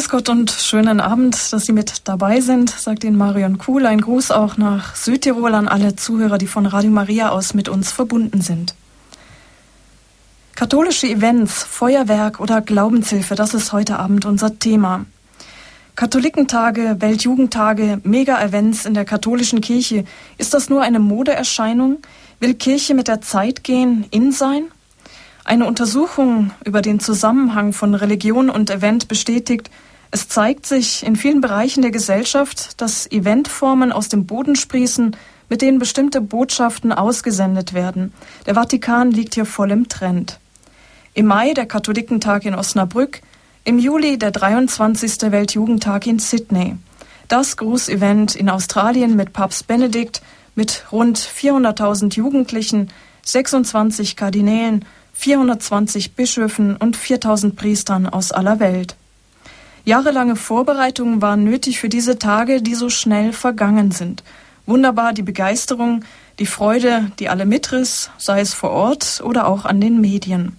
Grüß Gott und schönen Abend, dass Sie mit dabei sind, sagt Ihnen Marion Kuhl. Ein Gruß auch nach Südtirol an alle Zuhörer, die von Radio Maria aus mit uns verbunden sind. Katholische Events, Feuerwerk oder Glaubenshilfe, das ist heute Abend unser Thema. Katholikentage, Weltjugendtage, Mega-Events in der katholischen Kirche, ist das nur eine Modeerscheinung? Will Kirche mit der Zeit gehen, in sein? Eine Untersuchung über den Zusammenhang von Religion und Event bestätigt, es zeigt sich in vielen Bereichen der Gesellschaft, dass Eventformen aus dem Boden sprießen, mit denen bestimmte Botschaften ausgesendet werden. Der Vatikan liegt hier voll im Trend. Im Mai der Katholikentag in Osnabrück, im Juli der 23. Weltjugendtag in Sydney. Das Großevent in Australien mit Papst Benedikt, mit rund 400.000 Jugendlichen, 26 Kardinälen 420 Bischöfen und 4000 Priestern aus aller Welt. Jahrelange Vorbereitungen waren nötig für diese Tage, die so schnell vergangen sind. Wunderbar die Begeisterung, die Freude, die alle mitriss, sei es vor Ort oder auch an den Medien.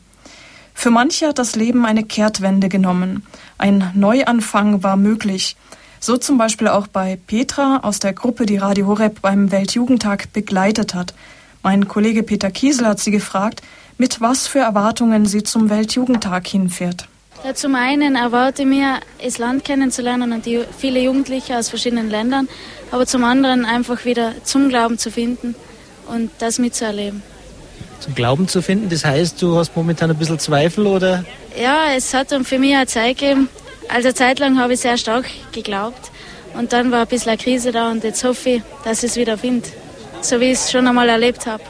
Für manche hat das Leben eine Kehrtwende genommen. Ein Neuanfang war möglich. So zum Beispiel auch bei Petra aus der Gruppe, die Radio Horeb beim Weltjugendtag begleitet hat. Mein Kollege Peter Kiesel hat sie gefragt, mit was für Erwartungen sie zum Weltjugendtag hinfährt. Ja, zum einen erwarte ich mir, das Land kennenzulernen und die viele Jugendliche aus verschiedenen Ländern, aber zum anderen einfach wieder zum Glauben zu finden und das mitzuerleben. Zum Glauben zu finden, das heißt, du hast momentan ein bisschen Zweifel oder? Ja, es hat für mich eine Zeit gegeben, also Zeit lang habe ich sehr stark geglaubt und dann war ein bisschen eine Krise da und jetzt hoffe ich, dass ich es wieder finde, so wie ich es schon einmal erlebt habe.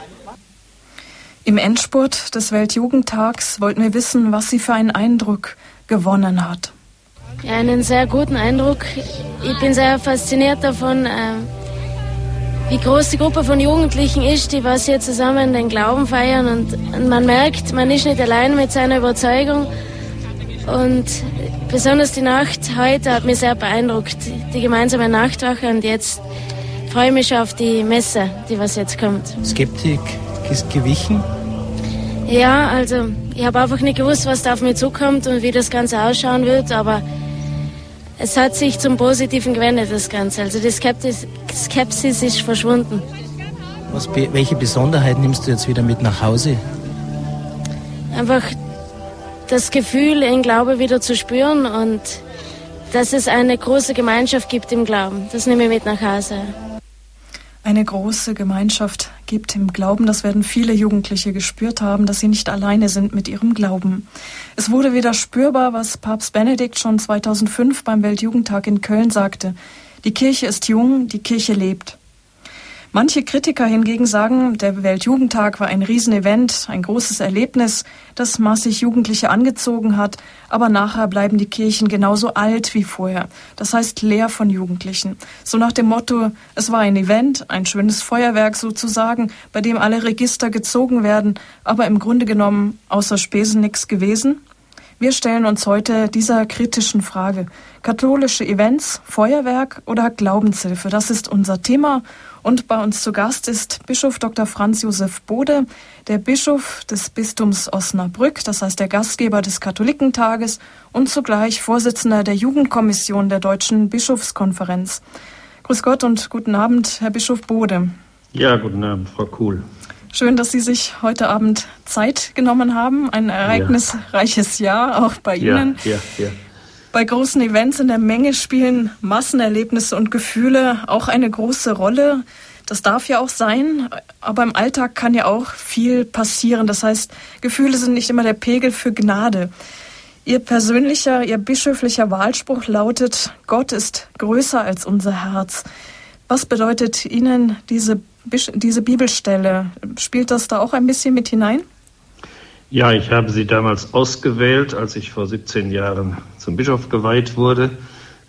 Im Endspurt des Weltjugendtags wollten wir wissen, was sie für einen Eindruck gewonnen hat. Ja, einen sehr guten Eindruck. Ich bin sehr fasziniert davon, äh, wie groß die Gruppe von Jugendlichen ist, die was hier zusammen den Glauben feiern. Und, man merkt, man ist nicht allein mit seiner Überzeugung. Und besonders die Nacht heute hat mich sehr beeindruckt, die gemeinsame Nachtwache. Und jetzt freue ich mich schon auf die Messe, die was jetzt kommt. Skeptik gewichen? Ja, also ich habe einfach nicht gewusst, was da auf mich zukommt und wie das Ganze ausschauen wird, aber es hat sich zum Positiven gewendet, das Ganze. Also die Skepsis, Skepsis ist verschwunden. Was, welche Besonderheit nimmst du jetzt wieder mit nach Hause? Einfach das Gefühl, in Glaube wieder zu spüren und dass es eine große Gemeinschaft gibt im Glauben. Das nehme ich mit nach Hause eine große Gemeinschaft gibt im Glauben. Das werden viele Jugendliche gespürt haben, dass sie nicht alleine sind mit ihrem Glauben. Es wurde wieder spürbar, was Papst Benedikt schon 2005 beim Weltjugendtag in Köln sagte. Die Kirche ist jung, die Kirche lebt. Manche Kritiker hingegen sagen, der Weltjugendtag war ein Riesenevent, ein großes Erlebnis, das massig Jugendliche angezogen hat, aber nachher bleiben die Kirchen genauso alt wie vorher. Das heißt leer von Jugendlichen. So nach dem Motto, es war ein Event, ein schönes Feuerwerk sozusagen, bei dem alle Register gezogen werden, aber im Grunde genommen außer Spesen nichts gewesen. Wir stellen uns heute dieser kritischen Frage. Katholische Events, Feuerwerk oder Glaubenshilfe? Das ist unser Thema und bei uns zu Gast ist Bischof Dr. Franz Josef Bode, der Bischof des Bistums Osnabrück, das heißt der Gastgeber des Katholikentages und zugleich Vorsitzender der Jugendkommission der Deutschen Bischofskonferenz. Grüß Gott und guten Abend, Herr Bischof Bode. Ja, guten Abend, Frau Kuhl. Schön, dass Sie sich heute Abend Zeit genommen haben. Ein ereignisreiches ja. Jahr auch bei Ihnen. Ja, ja, ja. Bei großen Events in der Menge spielen Massenerlebnisse und Gefühle auch eine große Rolle. Das darf ja auch sein, aber im Alltag kann ja auch viel passieren. Das heißt, Gefühle sind nicht immer der Pegel für Gnade. Ihr persönlicher, Ihr bischöflicher Wahlspruch lautet, Gott ist größer als unser Herz. Was bedeutet Ihnen diese, diese Bibelstelle? Spielt das da auch ein bisschen mit hinein? Ja, ich habe sie damals ausgewählt, als ich vor 17 Jahren zum Bischof geweiht wurde,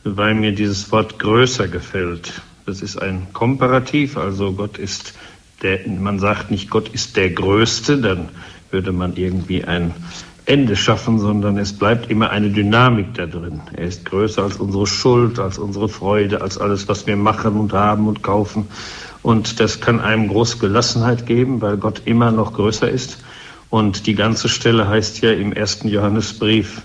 weil mir dieses Wort größer gefällt. Das ist ein Komparativ, also Gott ist der, man sagt nicht Gott ist der Größte, dann würde man irgendwie ein Ende schaffen, sondern es bleibt immer eine Dynamik da drin. Er ist größer als unsere Schuld, als unsere Freude, als alles, was wir machen und haben und kaufen. Und das kann einem große Gelassenheit geben, weil Gott immer noch größer ist. Und die ganze Stelle heißt ja im ersten Johannesbrief,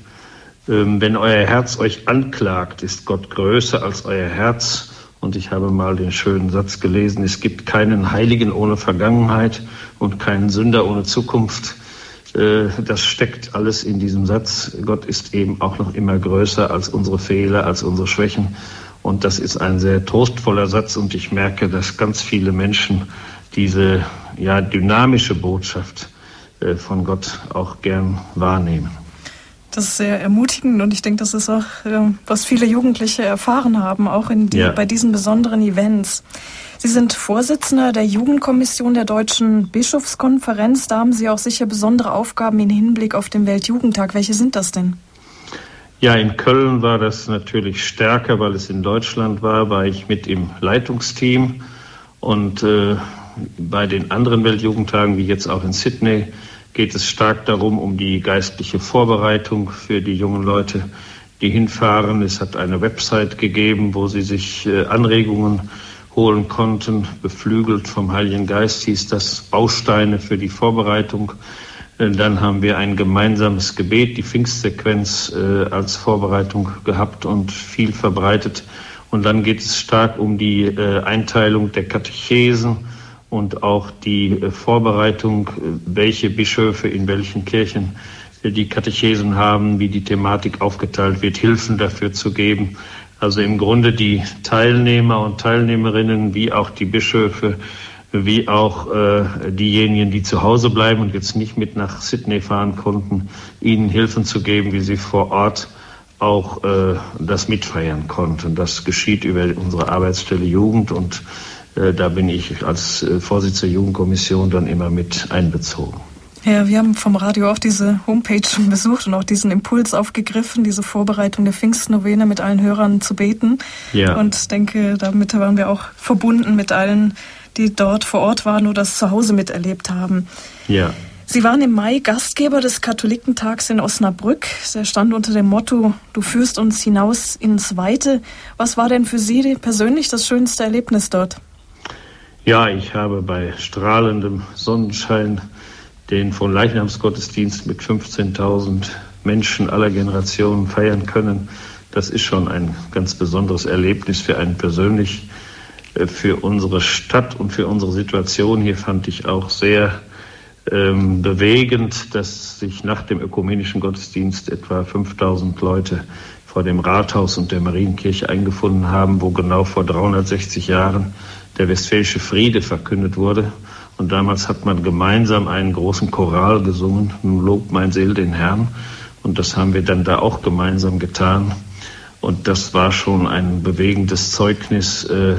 ähm, wenn euer Herz euch anklagt, ist Gott größer als euer Herz. Und ich habe mal den schönen Satz gelesen, es gibt keinen Heiligen ohne Vergangenheit und keinen Sünder ohne Zukunft. Äh, das steckt alles in diesem Satz. Gott ist eben auch noch immer größer als unsere Fehler, als unsere Schwächen. Und das ist ein sehr trostvoller Satz. Und ich merke, dass ganz viele Menschen diese ja, dynamische Botschaft von Gott auch gern wahrnehmen. Das ist sehr ermutigend und ich denke, das ist auch, äh, was viele Jugendliche erfahren haben, auch in die, ja. bei diesen besonderen Events. Sie sind Vorsitzender der Jugendkommission der Deutschen Bischofskonferenz. Da haben Sie auch sicher besondere Aufgaben im Hinblick auf den Weltjugendtag. Welche sind das denn? Ja, in Köln war das natürlich stärker, weil es in Deutschland war, war ich mit im Leitungsteam und äh, bei den anderen Weltjugendtagen, wie jetzt auch in Sydney, geht es stark darum, um die geistliche Vorbereitung für die jungen Leute, die hinfahren. Es hat eine Website gegeben, wo sie sich äh, Anregungen holen konnten. Beflügelt vom Heiligen Geist hieß das Bausteine für die Vorbereitung. Äh, dann haben wir ein gemeinsames Gebet, die Pfingstsequenz äh, als Vorbereitung gehabt und viel verbreitet. Und dann geht es stark um die Einteilung der Katechesen und auch die äh, Vorbereitung, äh, welche Bischöfe in welchen Kirchen äh, die Katechesen haben, wie die Thematik aufgeteilt wird, Hilfen dafür zu geben. Also im Grunde die Teilnehmer und Teilnehmerinnen, wie auch die Bischöfe, wie auch äh, diejenigen, die zu Hause bleiben und jetzt nicht mit nach Sydney fahren konnten, ihnen Hilfen zu geben, wie sie vor Ort auch äh, das mitfeiern konnten. Das geschieht über unsere Arbeitsstelle Jugend und da bin ich als äh, Vorsitzender der Jugendkommission dann immer mit einbezogen. Ja, wir haben vom Radio auch diese Homepage schon besucht und auch diesen Impuls aufgegriffen, diese Vorbereitung der Pfingstnovene mit allen Hörern zu beten. Ja. Und denke, damit waren wir auch verbunden mit allen, die dort vor Ort waren oder das zu Hause miterlebt haben. Ja. Sie waren im Mai Gastgeber des Katholikentags in Osnabrück. Der stand unter dem Motto, du führst uns hinaus ins Weite. Was war denn für Sie persönlich das schönste Erlebnis dort? Ja, ich habe bei strahlendem Sonnenschein den von Leichnamsgottesdienst mit 15.000 Menschen aller Generationen feiern können. Das ist schon ein ganz besonderes Erlebnis für einen persönlich, äh, für unsere Stadt und für unsere Situation. Hier fand ich auch sehr ähm, bewegend, dass sich nach dem ökumenischen Gottesdienst etwa 5000 Leute vor dem Rathaus und der Marienkirche eingefunden haben, wo genau vor 360 Jahren der Westfälische Friede verkündet wurde. Und damals hat man gemeinsam einen großen Choral gesungen, Nun lobt mein Seel den Herrn. Und das haben wir dann da auch gemeinsam getan. Und das war schon ein bewegendes Zeugnis äh,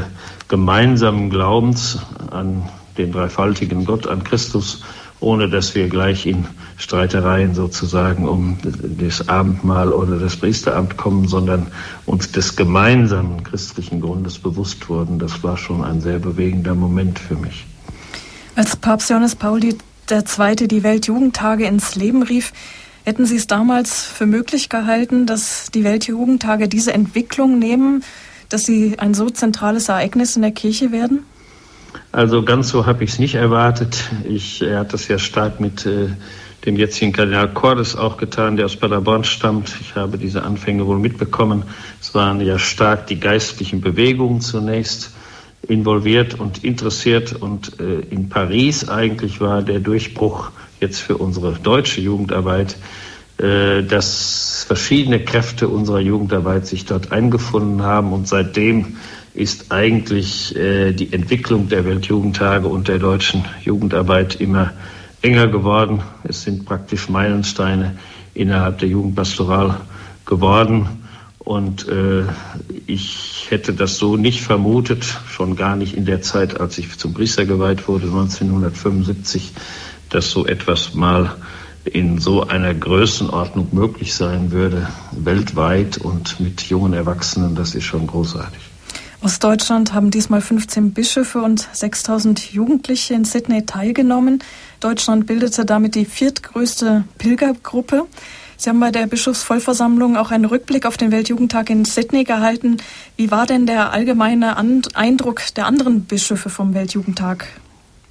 gemeinsamen Glaubens an den dreifaltigen Gott, an Christus ohne dass wir gleich in Streitereien sozusagen um das Abendmahl oder das Priesteramt kommen, sondern uns des gemeinsamen christlichen Grundes bewusst wurden. Das war schon ein sehr bewegender Moment für mich. Als Papst Johannes Paul II. die Weltjugendtage ins Leben rief, hätten Sie es damals für möglich gehalten, dass die Weltjugendtage diese Entwicklung nehmen, dass sie ein so zentrales Ereignis in der Kirche werden? Also ganz so habe ich es nicht erwartet. Ich, er hat das ja stark mit äh, dem jetzigen Kardinal Cordes auch getan, der aus Paderborn stammt. Ich habe diese Anfänge wohl mitbekommen. Es waren ja stark die geistlichen Bewegungen zunächst involviert und interessiert. Und äh, in Paris eigentlich war der Durchbruch jetzt für unsere deutsche Jugendarbeit, äh, dass verschiedene Kräfte unserer Jugendarbeit sich dort eingefunden haben und seitdem ist eigentlich äh, die Entwicklung der Weltjugendtage und der deutschen Jugendarbeit immer enger geworden. Es sind praktisch Meilensteine innerhalb der Jugendpastoral geworden. Und äh, ich hätte das so nicht vermutet, schon gar nicht in der Zeit, als ich zum Priester geweiht wurde, 1975, dass so etwas mal in so einer Größenordnung möglich sein würde, weltweit und mit jungen Erwachsenen. Das ist schon großartig. Aus Deutschland haben diesmal 15 Bischöfe und 6000 Jugendliche in Sydney teilgenommen. Deutschland bildete damit die viertgrößte Pilgergruppe. Sie haben bei der Bischofsvollversammlung auch einen Rückblick auf den Weltjugendtag in Sydney gehalten. Wie war denn der allgemeine Eindruck der anderen Bischöfe vom Weltjugendtag?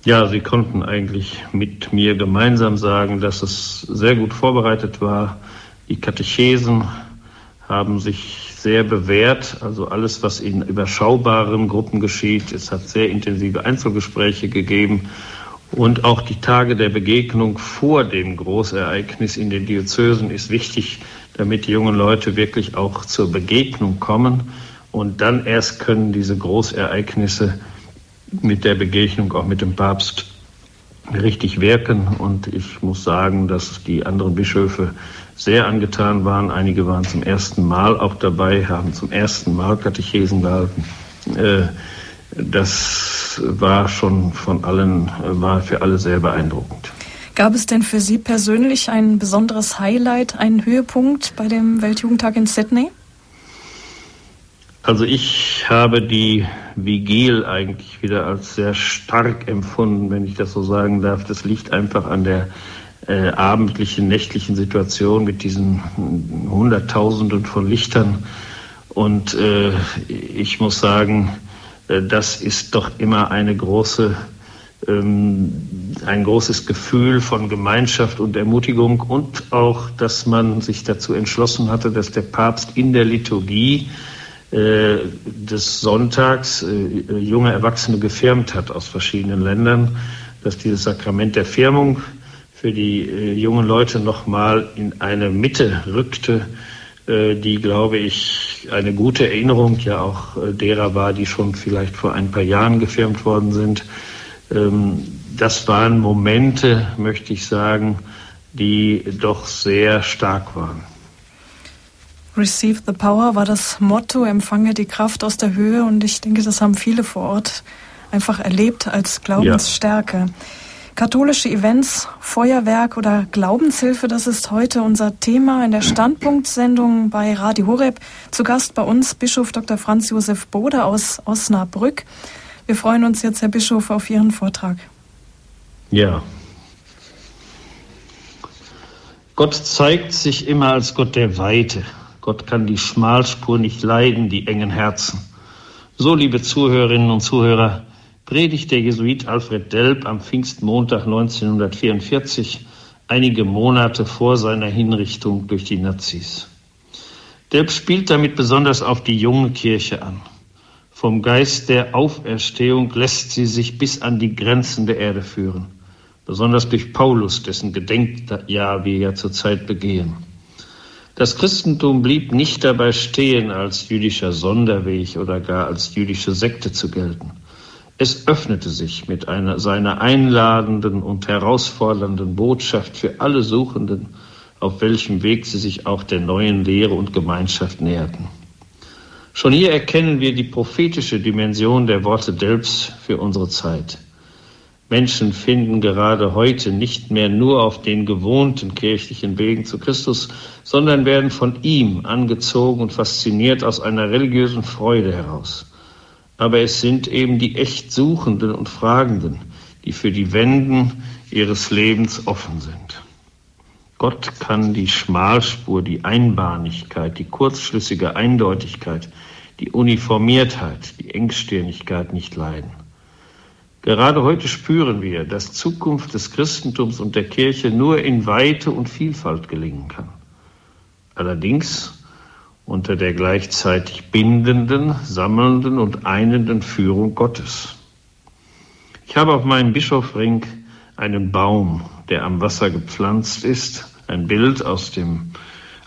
Ja, sie konnten eigentlich mit mir gemeinsam sagen, dass es sehr gut vorbereitet war. Die Katechesen haben sich sehr bewährt. Also alles, was in überschaubaren Gruppen geschieht. Es hat sehr intensive Einzelgespräche gegeben. Und auch die Tage der Begegnung vor dem Großereignis in den Diözesen ist wichtig, damit die jungen Leute wirklich auch zur Begegnung kommen. Und dann erst können diese Großereignisse mit der Begegnung auch mit dem Papst richtig wirken. Und ich muss sagen, dass die anderen Bischöfe sehr angetan waren. Einige waren zum ersten Mal auch dabei, haben zum ersten Mal Katechesen gehalten. Äh, das war schon von allen, war für alle sehr beeindruckend. Gab es denn für Sie persönlich ein besonderes Highlight, einen Höhepunkt bei dem Weltjugendtag in Sydney? Also ich habe die Vigil eigentlich wieder als sehr stark empfunden, wenn ich das so sagen darf. Das liegt einfach an der äh, abendlichen, nächtlichen Situation mit diesen Hunderttausenden von Lichtern. Und äh, ich muss sagen, äh, das ist doch immer eine große, ähm, ein großes Gefühl von Gemeinschaft und Ermutigung und auch, dass man sich dazu entschlossen hatte, dass der Papst in der Liturgie äh, des Sonntags äh, junge Erwachsene gefirmt hat aus verschiedenen Ländern, dass dieses Sakrament der Firmung für die äh, jungen Leute nochmal in eine Mitte rückte, äh, die, glaube ich, eine gute Erinnerung ja auch äh, derer war, die schon vielleicht vor ein paar Jahren gefirmt worden sind. Ähm, das waren Momente, möchte ich sagen, die doch sehr stark waren. Receive the Power war das Motto, empfange die Kraft aus der Höhe und ich denke, das haben viele vor Ort einfach erlebt als Glaubensstärke. Ja. Katholische Events, Feuerwerk oder Glaubenshilfe, das ist heute unser Thema in der Standpunktsendung bei Radio Horeb. Zu Gast bei uns Bischof Dr. Franz Josef Bode aus Osnabrück. Wir freuen uns jetzt, Herr Bischof, auf Ihren Vortrag. Ja. Gott zeigt sich immer als Gott der Weite. Gott kann die Schmalspur nicht leiden, die engen Herzen. So, liebe Zuhörerinnen und Zuhörer, predigt der Jesuit Alfred Delp am Pfingstmontag 1944, einige Monate vor seiner Hinrichtung durch die Nazis. Delp spielt damit besonders auf die junge Kirche an. Vom Geist der Auferstehung lässt sie sich bis an die Grenzen der Erde führen, besonders durch Paulus, dessen Gedenkjahr wir ja zurzeit begehen. Das Christentum blieb nicht dabei stehen, als jüdischer Sonderweg oder gar als jüdische Sekte zu gelten. Es öffnete sich mit einer, seiner einladenden und herausfordernden Botschaft für alle Suchenden, auf welchem Weg sie sich auch der neuen Lehre und Gemeinschaft näherten. Schon hier erkennen wir die prophetische Dimension der Worte Delps für unsere Zeit. Menschen finden gerade heute nicht mehr nur auf den gewohnten kirchlichen Wegen zu Christus, sondern werden von ihm angezogen und fasziniert aus einer religiösen Freude heraus aber es sind eben die echt Suchenden und Fragenden, die für die Wenden ihres Lebens offen sind. Gott kann die Schmalspur, die Einbahnigkeit, die kurzschlüssige Eindeutigkeit, die Uniformiertheit, die Engstirnigkeit nicht leiden. Gerade heute spüren wir, dass Zukunft des Christentums und der Kirche nur in Weite und Vielfalt gelingen kann. Allerdings unter der gleichzeitig bindenden, sammelnden und einenden Führung Gottes. Ich habe auf meinem Bischofring einen Baum, der am Wasser gepflanzt ist, ein Bild aus dem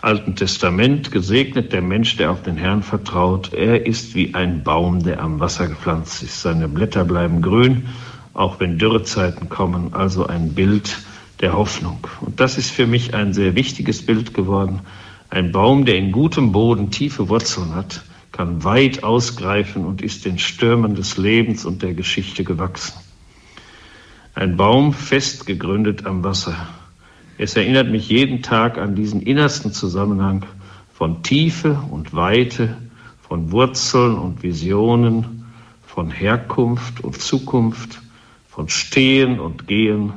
Alten Testament, gesegnet der Mensch, der auf den Herrn vertraut. Er ist wie ein Baum, der am Wasser gepflanzt ist. Seine Blätter bleiben grün, auch wenn Dürrezeiten kommen, also ein Bild der Hoffnung. Und das ist für mich ein sehr wichtiges Bild geworden, ein Baum, der in gutem Boden tiefe Wurzeln hat, kann weit ausgreifen und ist den Stürmen des Lebens und der Geschichte gewachsen. Ein Baum fest gegründet am Wasser. Es erinnert mich jeden Tag an diesen innersten Zusammenhang von Tiefe und Weite, von Wurzeln und Visionen, von Herkunft und Zukunft, von Stehen und Gehen,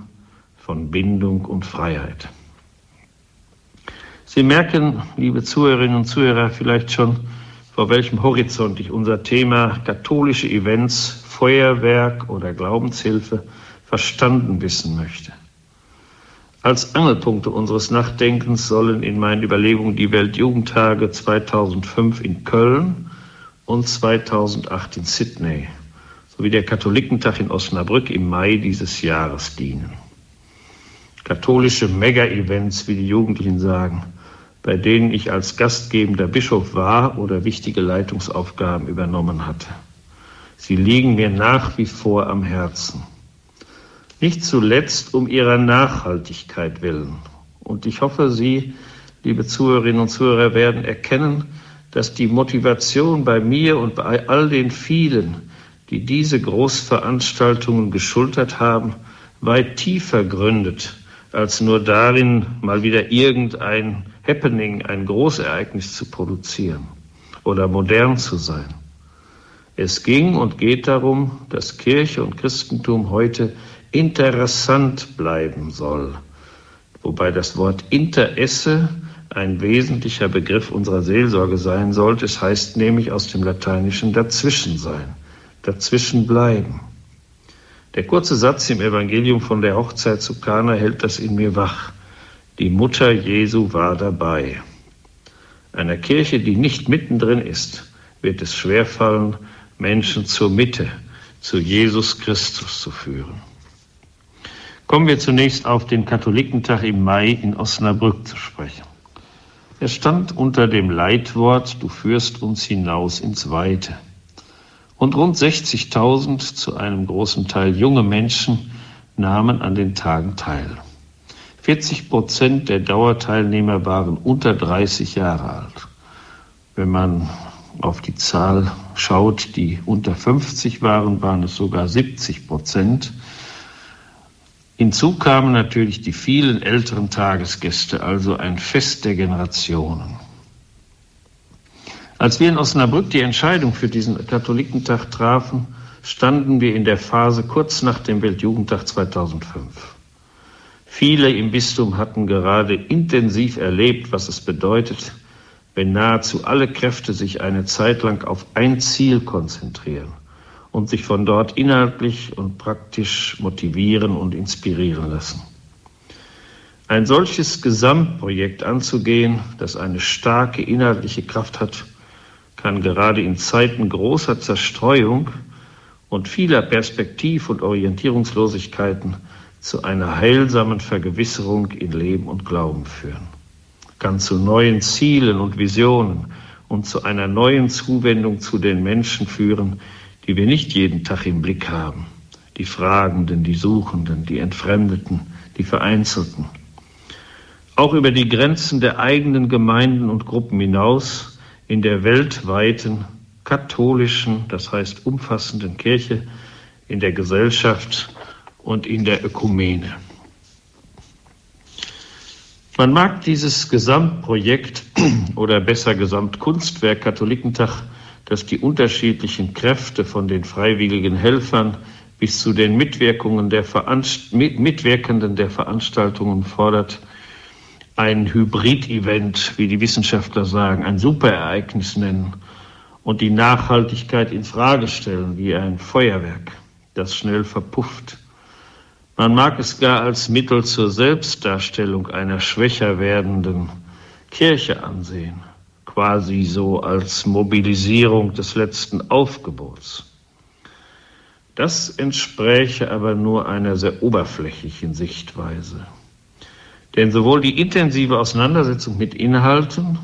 von Bindung und Freiheit. Sie merken, liebe Zuhörerinnen und Zuhörer, vielleicht schon, vor welchem Horizont ich unser Thema katholische Events, Feuerwerk oder Glaubenshilfe verstanden wissen möchte. Als Angelpunkte unseres Nachdenkens sollen in meinen Überlegungen die Weltjugendtage 2005 in Köln und 2008 in Sydney sowie der Katholikentag in Osnabrück im Mai dieses Jahres dienen. Katholische Mega-Events, wie die Jugendlichen sagen, bei denen ich als gastgebender Bischof war oder wichtige Leitungsaufgaben übernommen hatte. Sie liegen mir nach wie vor am Herzen. Nicht zuletzt um ihrer Nachhaltigkeit willen. Und ich hoffe, Sie, liebe Zuhörerinnen und Zuhörer, werden erkennen, dass die Motivation bei mir und bei all den vielen, die diese Großveranstaltungen geschultert haben, weit tiefer gründet, als nur darin, mal wieder irgendein Happening, ein Großereignis zu produzieren oder modern zu sein. Es ging und geht darum, dass Kirche und Christentum heute interessant bleiben soll. Wobei das Wort Interesse ein wesentlicher Begriff unserer Seelsorge sein sollte. Es heißt nämlich aus dem Lateinischen dazwischen sein, dazwischen bleiben. Der kurze Satz im Evangelium von der Hochzeit zu Kana hält das in mir wach. Die Mutter Jesu war dabei. Einer Kirche, die nicht mittendrin ist, wird es schwerfallen, Menschen zur Mitte, zu Jesus Christus zu führen. Kommen wir zunächst auf den Katholikentag im Mai in Osnabrück zu sprechen. Er stand unter dem Leitwort Du führst uns hinaus ins Weite. Und rund 60.000, zu einem großen Teil junge Menschen, nahmen an den Tagen teil. 40 Prozent der Dauerteilnehmer waren unter 30 Jahre alt. Wenn man auf die Zahl schaut, die unter 50 waren, waren es sogar 70 Prozent. Hinzu kamen natürlich die vielen älteren Tagesgäste, also ein Fest der Generationen. Als wir in Osnabrück die Entscheidung für diesen Katholikentag trafen, standen wir in der Phase kurz nach dem Weltjugendtag 2005. Viele im Bistum hatten gerade intensiv erlebt, was es bedeutet, wenn nahezu alle Kräfte sich eine Zeit lang auf ein Ziel konzentrieren und sich von dort inhaltlich und praktisch motivieren und inspirieren lassen. Ein solches Gesamtprojekt anzugehen, das eine starke inhaltliche Kraft hat, kann gerade in Zeiten großer Zerstreuung und vieler Perspektiv- und Orientierungslosigkeiten zu einer heilsamen Vergewisserung in Leben und Glauben führen, kann zu neuen Zielen und Visionen und zu einer neuen Zuwendung zu den Menschen führen, die wir nicht jeden Tag im Blick haben. Die Fragenden, die Suchenden, die Entfremdeten, die Vereinzelten. Auch über die Grenzen der eigenen Gemeinden und Gruppen hinaus in der weltweiten katholischen, das heißt umfassenden Kirche, in der Gesellschaft und in der Ökumene. Man mag dieses Gesamtprojekt oder besser Gesamtkunstwerk Katholikentag das die unterschiedlichen Kräfte von den freiwilligen Helfern bis zu den Mitwirkungen der Veranst Mitwirkenden der Veranstaltungen fordert, ein Hybrid-Event, wie die Wissenschaftler sagen, ein Superereignis nennen und die Nachhaltigkeit in Frage stellen, wie ein Feuerwerk, das schnell verpufft. Man mag es gar als Mittel zur Selbstdarstellung einer schwächer werdenden Kirche ansehen quasi so als Mobilisierung des letzten Aufgebots. Das entspräche aber nur einer sehr oberflächlichen Sichtweise. Denn sowohl die intensive Auseinandersetzung mit Inhalten,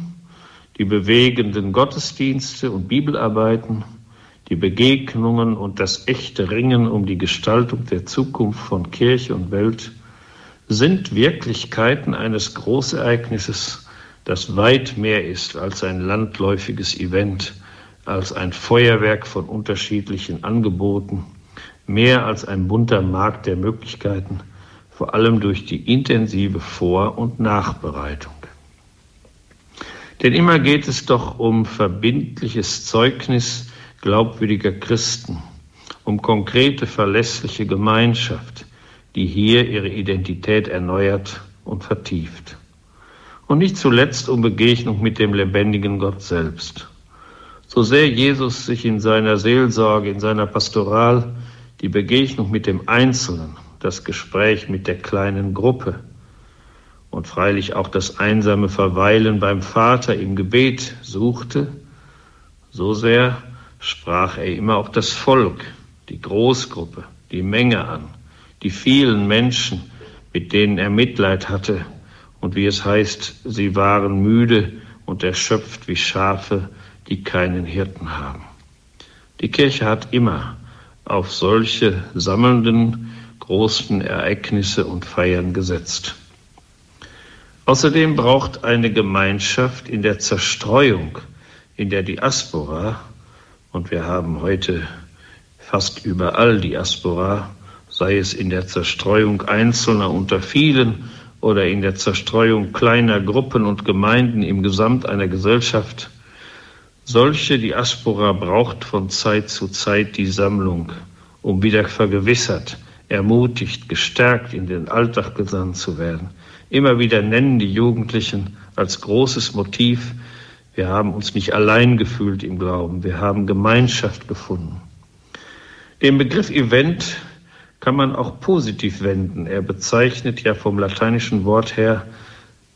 die bewegenden Gottesdienste und Bibelarbeiten, die Begegnungen und das echte Ringen um die Gestaltung der Zukunft von Kirche und Welt sind Wirklichkeiten eines Großereignisses, das weit mehr ist als ein landläufiges Event, als ein Feuerwerk von unterschiedlichen Angeboten, mehr als ein bunter Markt der Möglichkeiten, vor allem durch die intensive Vor- und Nachbereitung. Denn immer geht es doch um verbindliches Zeugnis glaubwürdiger Christen, um konkrete, verlässliche Gemeinschaft, die hier ihre Identität erneuert und vertieft und nicht zuletzt um Begegnung mit dem lebendigen Gott selbst. So sehr Jesus sich in seiner Seelsorge, in seiner Pastoral die Begegnung mit dem Einzelnen, das Gespräch mit der kleinen Gruppe, und freilich auch das einsame Verweilen beim Vater im Gebet suchte, so sehr sprach er immer auch das Volk, die Großgruppe, die Menge an, die vielen Menschen, mit denen er Mitleid hatte und wie es heißt, sie waren müde und erschöpft wie Schafe, die keinen Hirten haben. Die Kirche hat immer auf solche sammelnden großen Ereignisse und Feiern gesetzt. Außerdem braucht eine Gemeinschaft in der Zerstreuung, in der Diaspora, und wir haben heute fast überall Diaspora, sei es in der Zerstreuung Einzelner unter vielen oder in der Zerstreuung kleiner Gruppen und Gemeinden im Gesamt einer Gesellschaft, solche Diaspora braucht von Zeit zu Zeit die Sammlung, um wieder vergewissert, ermutigt, gestärkt in den Alltag gesandt zu werden. Immer wieder nennen die Jugendlichen als großes Motiv, wir haben uns nicht allein gefühlt im Glauben, wir haben Gemeinschaft gefunden. Den Begriff Event kann man auch positiv wenden. Er bezeichnet ja vom lateinischen Wort her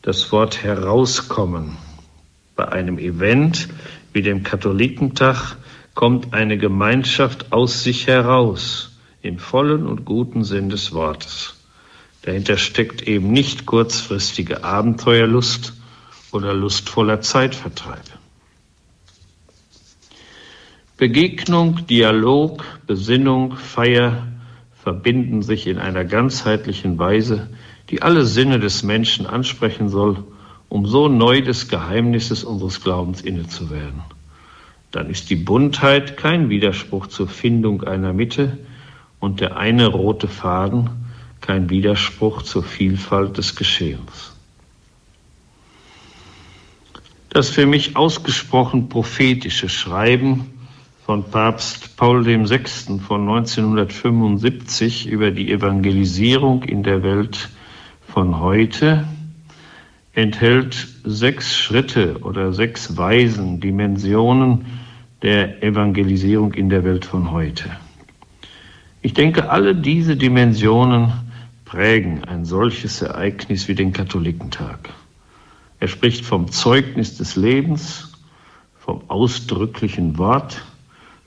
das Wort herauskommen. Bei einem Event wie dem Katholikentag kommt eine Gemeinschaft aus sich heraus, im vollen und guten Sinn des Wortes. Dahinter steckt eben nicht kurzfristige Abenteuerlust oder lustvoller Zeitvertreib. Begegnung, Dialog, Besinnung, Feier verbinden sich in einer ganzheitlichen Weise, die alle Sinne des Menschen ansprechen soll um so neu des Geheimnisses unseres Glaubens innezuwerden. Dann ist die Buntheit kein Widerspruch zur Findung einer Mitte und der eine rote Faden kein Widerspruch zur Vielfalt des Geschehens. Das für mich ausgesprochen prophetische Schreiben von Papst Paul VI. von 1975 über die Evangelisierung in der Welt von heute enthält sechs Schritte oder sechs Weisen, Dimensionen der Evangelisierung in der Welt von heute. Ich denke, alle diese Dimensionen prägen ein solches Ereignis wie den Katholikentag. Er spricht vom Zeugnis des Lebens, vom ausdrücklichen Wort,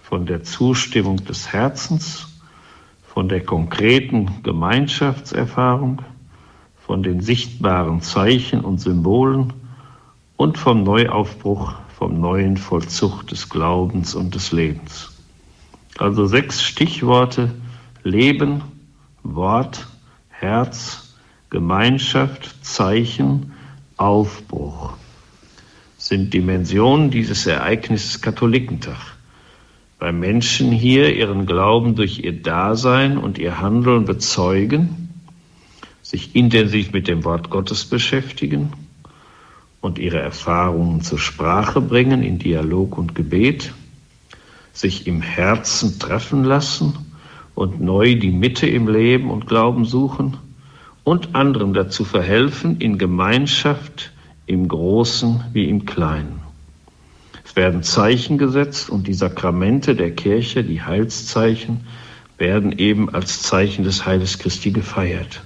von der Zustimmung des Herzens, von der konkreten Gemeinschaftserfahrung, von den sichtbaren Zeichen und Symbolen und vom Neuaufbruch, vom neuen Vollzug des Glaubens und des Lebens. Also sechs Stichworte Leben, Wort, Herz, Gemeinschaft, Zeichen, Aufbruch sind Dimensionen dieses Ereignisses Katholikentag. Beim Menschen hier ihren Glauben durch ihr Dasein und ihr Handeln bezeugen sich intensiv mit dem Wort Gottes beschäftigen und ihre Erfahrungen zur Sprache bringen in Dialog und Gebet, sich im Herzen treffen lassen und neu die Mitte im Leben und Glauben suchen und anderen dazu verhelfen in Gemeinschaft im Großen wie im Kleinen. Es werden Zeichen gesetzt und die Sakramente der Kirche, die Heilszeichen, werden eben als Zeichen des Heiles Christi gefeiert.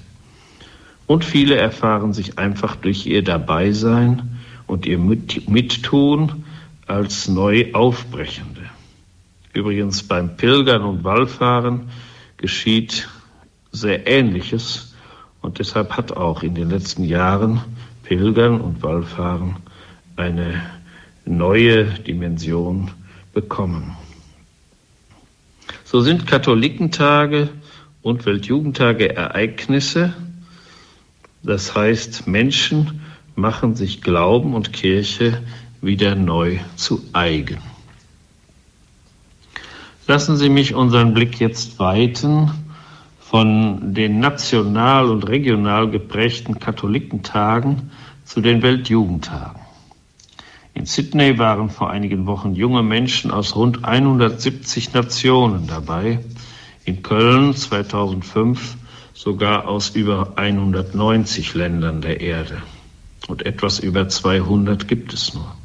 Und viele erfahren sich einfach durch ihr Dabeisein und ihr Mittun als neu Aufbrechende. Übrigens beim Pilgern und Wallfahren geschieht sehr Ähnliches und deshalb hat auch in den letzten Jahren Pilgern und Wallfahren eine neue Dimension bekommen. So sind Katholikentage und Weltjugendtage Ereignisse, das heißt, Menschen machen sich Glauben und Kirche wieder neu zu eigen. Lassen Sie mich unseren Blick jetzt weiten von den national und regional geprägten Katholikentagen zu den Weltjugendtagen. In Sydney waren vor einigen Wochen junge Menschen aus rund 170 Nationen dabei. In Köln 2005 sogar aus über 190 Ländern der Erde. Und etwas über 200 gibt es nur.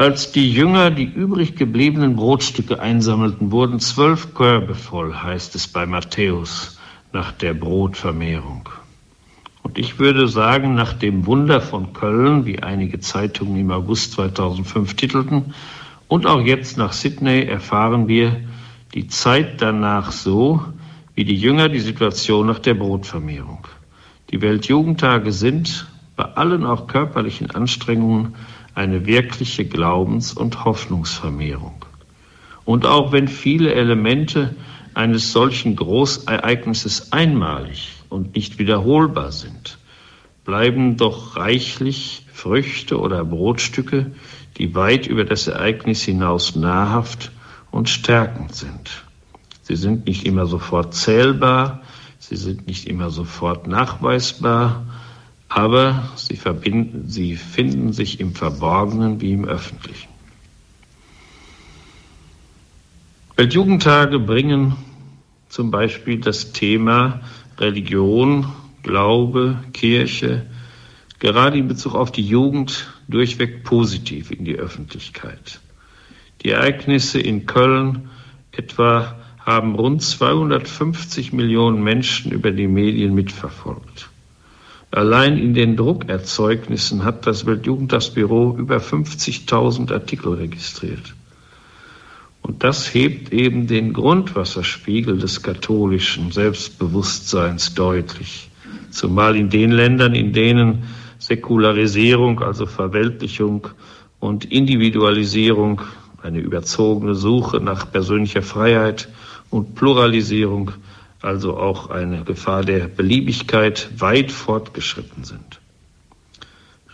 Als die Jünger die übrig gebliebenen Brotstücke einsammelten, wurden zwölf Körbe voll, heißt es bei Matthäus, nach der Brotvermehrung. Und ich würde sagen, nach dem Wunder von Köln, wie einige Zeitungen im August 2005 titelten, und auch jetzt nach Sydney erfahren wir die Zeit danach so, wie die Jünger die Situation nach der Brotvermehrung. Die Weltjugendtage sind bei allen auch körperlichen Anstrengungen eine wirkliche Glaubens- und Hoffnungsvermehrung. Und auch wenn viele Elemente eines solchen Großereignisses einmalig und nicht wiederholbar sind, bleiben doch reichlich Früchte oder Brotstücke, die weit über das Ereignis hinaus nahrhaft und stärkend sind. Sie sind nicht immer sofort zählbar, sie sind nicht immer sofort nachweisbar, aber sie, verbinden, sie finden sich im Verborgenen wie im Öffentlichen. Weltjugendtage bringen zum Beispiel das Thema Religion, Glaube, Kirche, gerade in Bezug auf die Jugend durchweg positiv in die Öffentlichkeit. Die Ereignisse in Köln etwa haben rund 250 Millionen Menschen über die Medien mitverfolgt. Allein in den Druckerzeugnissen hat das Weltjugendtagsbüro über 50.000 Artikel registriert. Und das hebt eben den Grundwasserspiegel des katholischen Selbstbewusstseins deutlich. Zumal in den Ländern, in denen Säkularisierung, also Verweltlichung und Individualisierung, eine überzogene Suche nach persönlicher Freiheit und Pluralisierung, also auch eine Gefahr der Beliebigkeit weit fortgeschritten sind.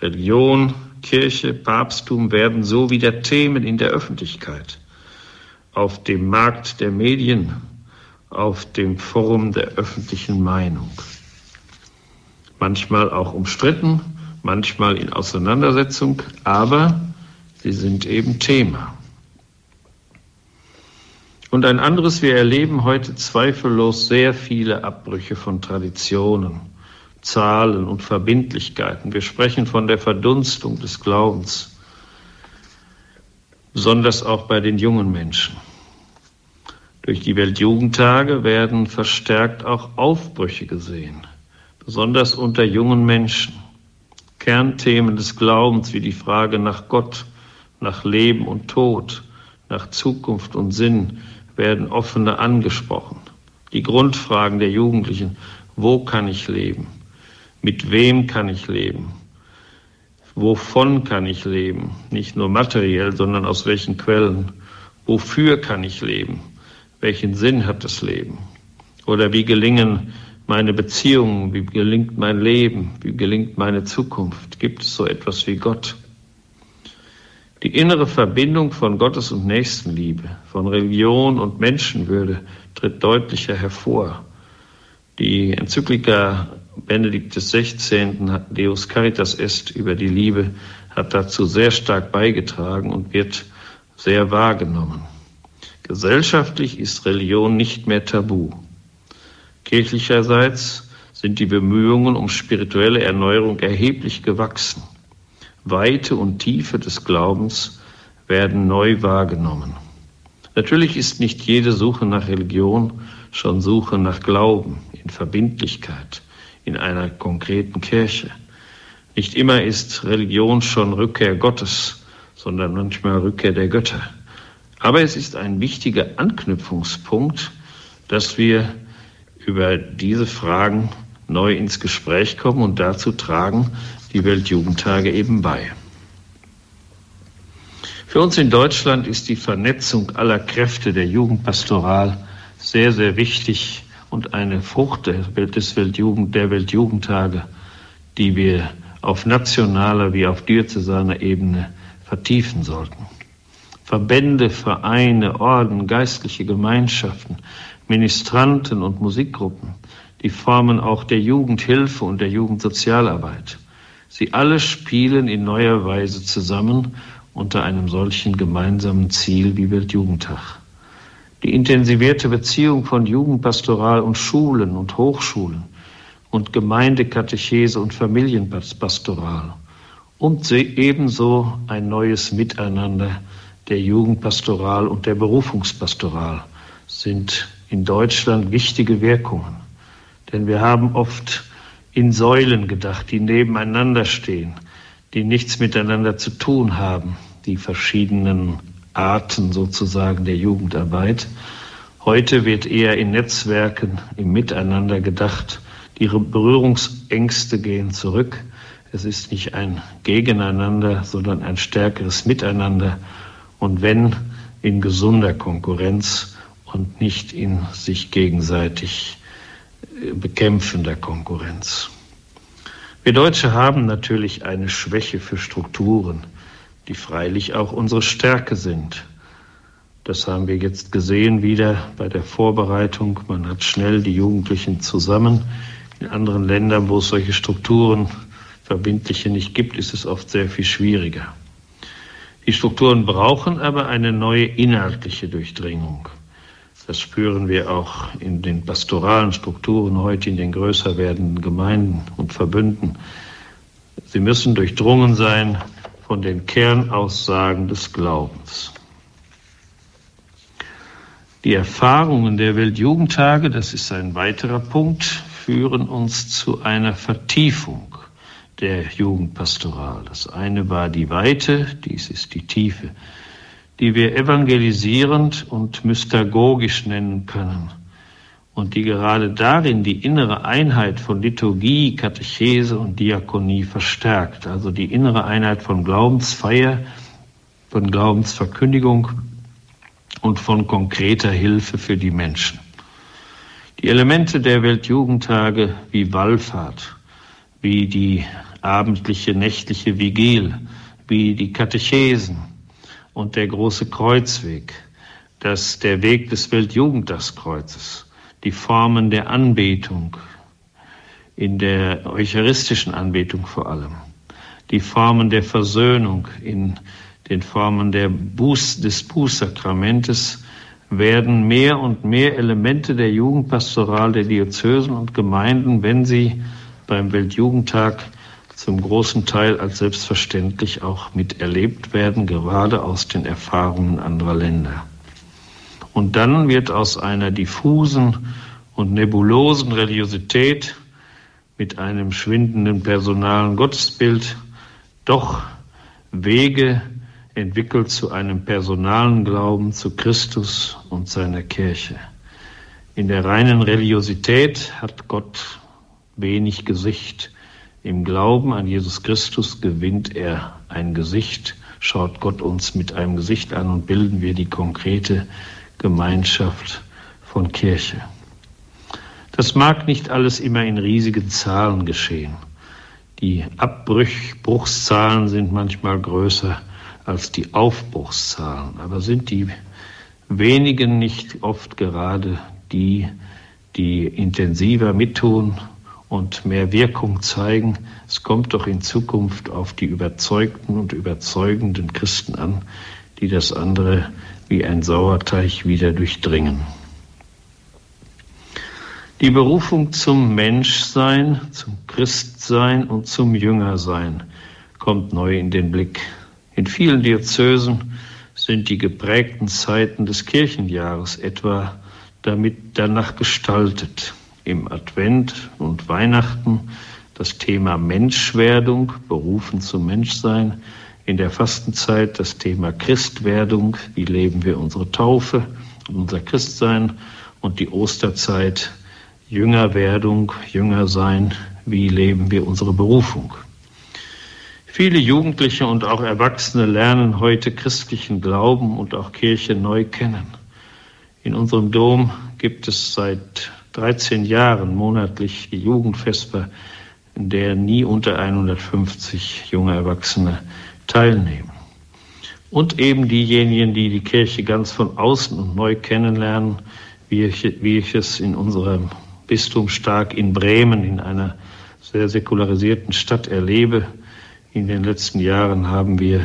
Religion, Kirche, Papsttum werden so wieder Themen in der Öffentlichkeit auf dem Markt der Medien, auf dem Forum der öffentlichen Meinung. Manchmal auch umstritten, manchmal in Auseinandersetzung, aber sie sind eben Thema. Und ein anderes, wir erleben heute zweifellos sehr viele Abbrüche von Traditionen, Zahlen und Verbindlichkeiten. Wir sprechen von der Verdunstung des Glaubens besonders auch bei den jungen Menschen. Durch die Weltjugendtage werden verstärkt auch Aufbrüche gesehen, besonders unter jungen Menschen. Kernthemen des Glaubens wie die Frage nach Gott, nach Leben und Tod, nach Zukunft und Sinn werden offener angesprochen. Die Grundfragen der Jugendlichen, wo kann ich leben? Mit wem kann ich leben? Wovon kann ich leben? Nicht nur materiell, sondern aus welchen Quellen? Wofür kann ich leben? Welchen Sinn hat das Leben? Oder wie gelingen meine Beziehungen? Wie gelingt mein Leben? Wie gelingt meine Zukunft? Gibt es so etwas wie Gott? Die innere Verbindung von Gottes und Nächstenliebe, von Religion und Menschenwürde tritt deutlicher hervor. Die Enzyklika Benedikt XVI. Deus Caritas Est über die Liebe hat dazu sehr stark beigetragen und wird sehr wahrgenommen. Gesellschaftlich ist Religion nicht mehr tabu. Kirchlicherseits sind die Bemühungen um spirituelle Erneuerung erheblich gewachsen. Weite und Tiefe des Glaubens werden neu wahrgenommen. Natürlich ist nicht jede Suche nach Religion schon Suche nach Glauben in Verbindlichkeit, in einer konkreten Kirche. Nicht immer ist Religion schon Rückkehr Gottes, sondern manchmal Rückkehr der Götter. Aber es ist ein wichtiger Anknüpfungspunkt, dass wir über diese Fragen neu ins Gespräch kommen und dazu tragen die Weltjugendtage eben bei. Für uns in Deutschland ist die Vernetzung aller Kräfte der Jugendpastoral sehr, sehr wichtig und eine Frucht des Weltjugend, der Weltjugendtage, die wir auf nationaler wie auf diözesaner Ebene vertiefen sollten. Verbände, Vereine, Orden, geistliche Gemeinschaften, Ministranten und Musikgruppen, die Formen auch der Jugendhilfe und der Jugendsozialarbeit. Sie alle spielen in neuer Weise zusammen unter einem solchen gemeinsamen Ziel wie Weltjugendtag. Die intensivierte Beziehung von Jugendpastoral und Schulen und Hochschulen und Gemeindekatechese und Familienpastoral und ebenso ein neues Miteinander der Jugendpastoral und der Berufungspastoral sind in Deutschland wichtige Wirkungen. Denn wir haben oft in Säulen gedacht, die nebeneinander stehen, die nichts miteinander zu tun haben, die verschiedenen Arten sozusagen der Jugendarbeit. Heute wird eher in Netzwerken, im Miteinander gedacht. Die Berührungsängste gehen zurück. Es ist nicht ein Gegeneinander, sondern ein stärkeres Miteinander. Und wenn in gesunder Konkurrenz und nicht in sich gegenseitig äh, bekämpfender Konkurrenz. Wir Deutsche haben natürlich eine Schwäche für Strukturen, die freilich auch unsere Stärke sind. Das haben wir jetzt gesehen wieder bei der Vorbereitung. Man hat schnell die Jugendlichen zusammen. In anderen Ländern, wo es solche Strukturen, verbindliche nicht gibt, ist es oft sehr viel schwieriger. Die Strukturen brauchen aber eine neue inhaltliche Durchdringung. Das spüren wir auch in den pastoralen Strukturen heute in den größer werdenden Gemeinden und Verbünden. Sie müssen durchdrungen sein von den Kernaussagen des Glaubens. Die Erfahrungen der Weltjugendtage, das ist ein weiterer Punkt, führen uns zu einer Vertiefung der Jugendpastoral. Das eine war die Weite, dies ist die Tiefe, die wir evangelisierend und mystagogisch nennen können und die gerade darin die innere Einheit von Liturgie, Katechese und Diakonie verstärkt, also die innere Einheit von Glaubensfeier, von Glaubensverkündigung und von konkreter Hilfe für die Menschen. Die Elemente der Weltjugendtage wie Wallfahrt, wie die abendliche, nächtliche Vigil, wie die Katechesen und der große Kreuzweg, dass der Weg des Weltjugendtagskreuzes, die Formen der Anbetung, in der eucharistischen Anbetung vor allem, die Formen der Versöhnung in den Formen der Buß, des Bußsakramentes werden mehr und mehr Elemente der Jugendpastoral der Diözesen und Gemeinden, wenn sie beim Weltjugendtag zum großen Teil als selbstverständlich auch miterlebt werden, gerade aus den Erfahrungen anderer Länder. Und dann wird aus einer diffusen und nebulosen Religiosität mit einem schwindenden personalen Gottesbild doch Wege entwickelt zu einem personalen Glauben zu Christus und seiner Kirche. In der reinen Religiosität hat Gott wenig Gesicht. Im Glauben an Jesus Christus gewinnt er ein Gesicht, schaut Gott uns mit einem Gesicht an und bilden wir die konkrete Gemeinschaft von Kirche. Das mag nicht alles immer in riesigen Zahlen geschehen. Die Abbruchszahlen sind manchmal größer als die Aufbruchszahlen, aber sind die wenigen nicht oft gerade die, die intensiver mittun und mehr Wirkung zeigen. Es kommt doch in Zukunft auf die überzeugten und überzeugenden Christen an, die das andere wie ein Sauerteig wieder durchdringen. Die Berufung zum Menschsein, zum Christsein und zum Jüngersein kommt neu in den Blick. In vielen Diözesen sind die geprägten Zeiten des Kirchenjahres etwa damit danach gestaltet im Advent und Weihnachten das Thema Menschwerdung, berufen zum Menschsein, in der Fastenzeit das Thema Christwerdung, wie leben wir unsere Taufe unser Christsein und die Osterzeit Jüngerwerdung, Jüngersein, wie leben wir unsere Berufung. Viele Jugendliche und auch Erwachsene lernen heute christlichen Glauben und auch Kirche neu kennen. In unserem Dom gibt es seit 13 Jahren monatlich die Jugendvesper, in der nie unter 150 junge Erwachsene teilnehmen. Und eben diejenigen, die die Kirche ganz von außen und neu kennenlernen, wie ich, wie ich es in unserem Bistum stark in Bremen, in einer sehr säkularisierten Stadt erlebe. In den letzten Jahren haben wir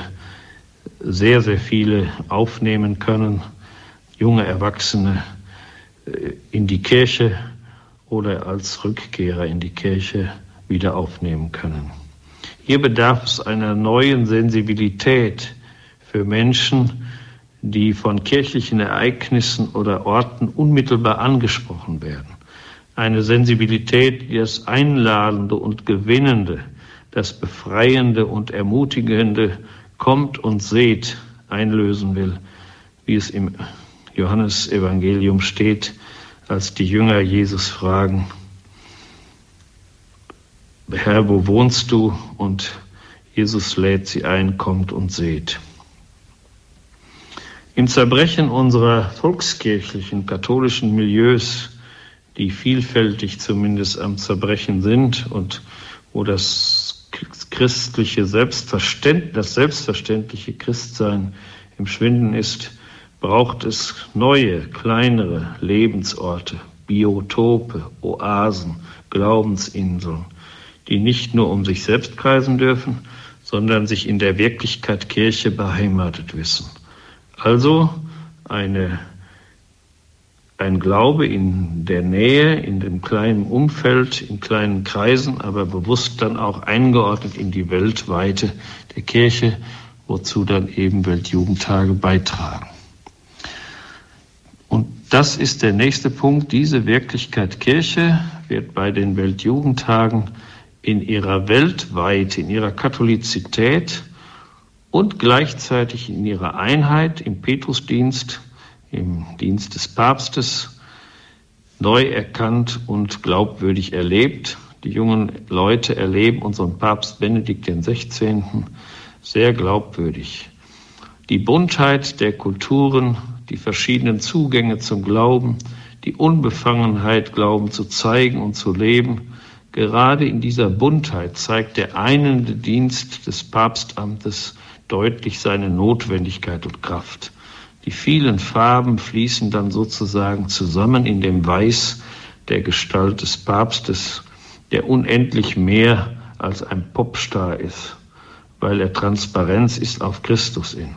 sehr, sehr viele aufnehmen können, junge Erwachsene, äh, in die Kirche oder als Rückkehrer in die Kirche wieder aufnehmen können. Hier bedarf es einer neuen Sensibilität für Menschen, die von kirchlichen Ereignissen oder Orten unmittelbar angesprochen werden. eine Sensibilität, die das Einladende und Gewinnende, das Befreiende und Ermutigende kommt und seht einlösen will, wie es im Johannesevangelium steht, als die Jünger Jesus fragen, Herr, wo wohnst du? Und Jesus lädt sie ein, kommt und seht. Im Zerbrechen unserer volkskirchlichen katholischen Milieus, die vielfältig zumindest am Zerbrechen sind und wo das christliche Selbstverständnis, das selbstverständliche Christsein im Schwinden ist, braucht es neue, kleinere Lebensorte, Biotope, Oasen, Glaubensinseln, die nicht nur um sich selbst kreisen dürfen, sondern sich in der Wirklichkeit Kirche beheimatet wissen. Also eine, ein Glaube in der Nähe, in dem kleinen Umfeld, in kleinen Kreisen, aber bewusst dann auch eingeordnet in die Weltweite der Kirche, wozu dann eben Weltjugendtage beitragen. Und das ist der nächste Punkt. Diese Wirklichkeit Kirche wird bei den Weltjugendtagen in ihrer Weltweite, in ihrer Katholizität und gleichzeitig in ihrer Einheit im Petrusdienst, im Dienst des Papstes, neu erkannt und glaubwürdig erlebt. Die jungen Leute erleben unseren Papst Benedikt XVI. sehr glaubwürdig. Die Buntheit der Kulturen, die verschiedenen Zugänge zum Glauben, die Unbefangenheit, Glauben zu zeigen und zu leben, gerade in dieser Buntheit zeigt der einende Dienst des Papstamtes deutlich seine Notwendigkeit und Kraft. Die vielen Farben fließen dann sozusagen zusammen in dem Weiß der Gestalt des Papstes, der unendlich mehr als ein Popstar ist, weil er Transparenz ist auf Christus in.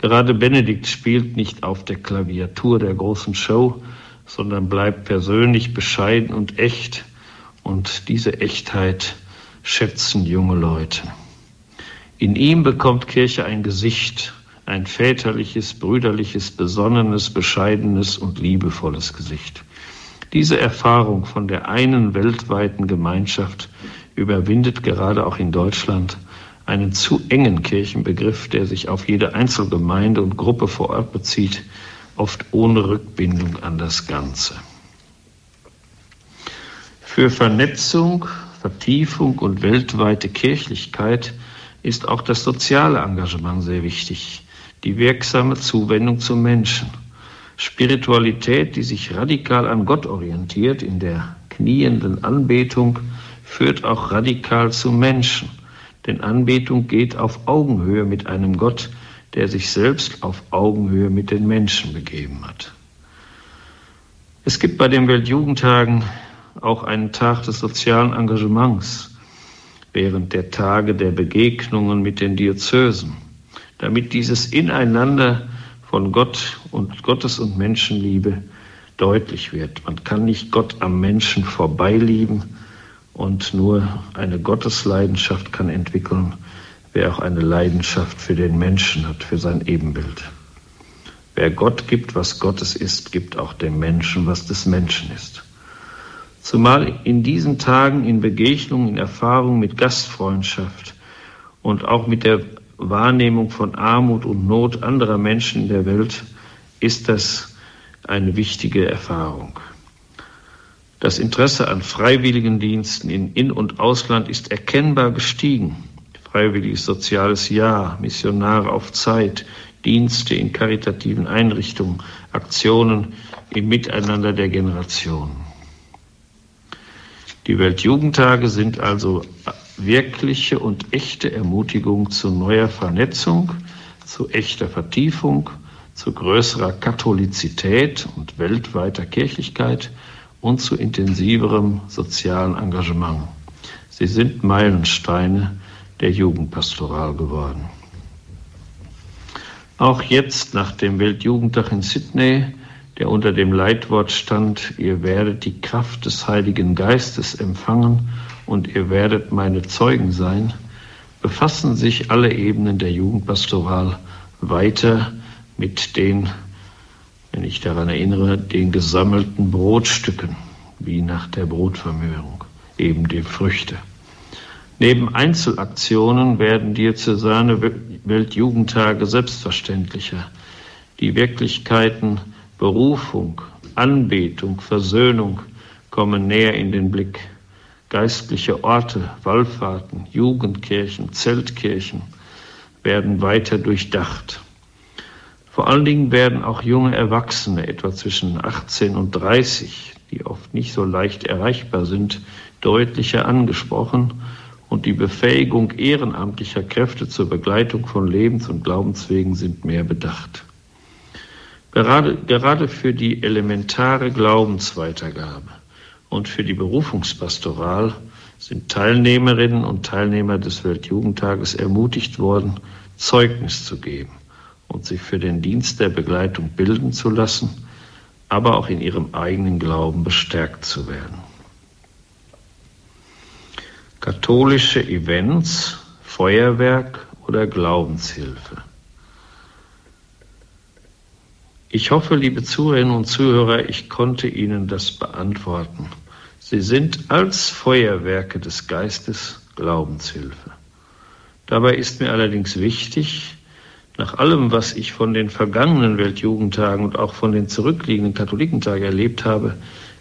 Gerade Benedikt spielt nicht auf der Klaviatur der großen Show, sondern bleibt persönlich bescheiden und echt. Und diese Echtheit schätzen junge Leute. In ihm bekommt Kirche ein Gesicht, ein väterliches, brüderliches, besonnenes, bescheidenes und liebevolles Gesicht. Diese Erfahrung von der einen weltweiten Gemeinschaft überwindet gerade auch in Deutschland einen zu engen Kirchenbegriff, der sich auf jede Einzelgemeinde und Gruppe vor Ort bezieht, oft ohne Rückbindung an das Ganze. Für Vernetzung, Vertiefung und weltweite Kirchlichkeit ist auch das soziale Engagement sehr wichtig, die wirksame Zuwendung zum Menschen. Spiritualität, die sich radikal an Gott orientiert, in der knienden Anbetung, führt auch radikal zum Menschen. Denn Anbetung geht auf Augenhöhe mit einem Gott, der sich selbst auf Augenhöhe mit den Menschen begeben hat. Es gibt bei den Weltjugendtagen auch einen Tag des sozialen Engagements während der Tage der Begegnungen mit den Diözesen, damit dieses Ineinander von Gott und Gottes und Menschenliebe deutlich wird. Man kann nicht Gott am Menschen vorbeilieben und nur eine Gottesleidenschaft kann entwickeln, wer auch eine Leidenschaft für den Menschen hat, für sein Ebenbild. Wer Gott gibt, was Gottes ist, gibt auch dem Menschen, was des Menschen ist. Zumal in diesen Tagen in Begegnung, in Erfahrung mit Gastfreundschaft und auch mit der Wahrnehmung von Armut und Not anderer Menschen in der Welt ist das eine wichtige Erfahrung. Das Interesse an Freiwilligendiensten in In- und Ausland ist erkennbar gestiegen. Freiwilliges soziales Jahr, Missionare auf Zeit, Dienste in karitativen Einrichtungen, Aktionen im Miteinander der Generationen. Die Weltjugendtage sind also wirkliche und echte Ermutigung zu neuer Vernetzung, zu echter Vertiefung, zu größerer Katholizität und weltweiter Kirchlichkeit und zu intensiverem sozialen Engagement. Sie sind Meilensteine der Jugendpastoral geworden. Auch jetzt nach dem Weltjugendtag in Sydney der unter dem Leitwort stand, ihr werdet die Kraft des Heiligen Geistes empfangen und ihr werdet meine Zeugen sein, befassen sich alle Ebenen der Jugendpastoral weiter mit den, wenn ich daran erinnere, den gesammelten Brotstücken, wie nach der Brotvermehrung, eben die Früchte. Neben Einzelaktionen werden diözesane Weltjugendtage selbstverständlicher. Die Wirklichkeiten Berufung, Anbetung, Versöhnung kommen näher in den Blick. Geistliche Orte, Wallfahrten, Jugendkirchen, Zeltkirchen werden weiter durchdacht. Vor allen Dingen werden auch junge Erwachsene, etwa zwischen 18 und 30, die oft nicht so leicht erreichbar sind, deutlicher angesprochen und die Befähigung ehrenamtlicher Kräfte zur Begleitung von Lebens- und Glaubenswegen sind mehr bedacht. Gerade, gerade für die elementare Glaubensweitergabe und für die Berufungspastoral sind Teilnehmerinnen und Teilnehmer des Weltjugendtages ermutigt worden, Zeugnis zu geben und sich für den Dienst der Begleitung bilden zu lassen, aber auch in ihrem eigenen Glauben bestärkt zu werden. Katholische Events, Feuerwerk oder Glaubenshilfe. Ich hoffe, liebe Zuhörerinnen und Zuhörer, ich konnte Ihnen das beantworten. Sie sind als Feuerwerke des Geistes Glaubenshilfe. Dabei ist mir allerdings wichtig, nach allem, was ich von den vergangenen Weltjugendtagen und auch von den zurückliegenden Katholikentagen erlebt habe,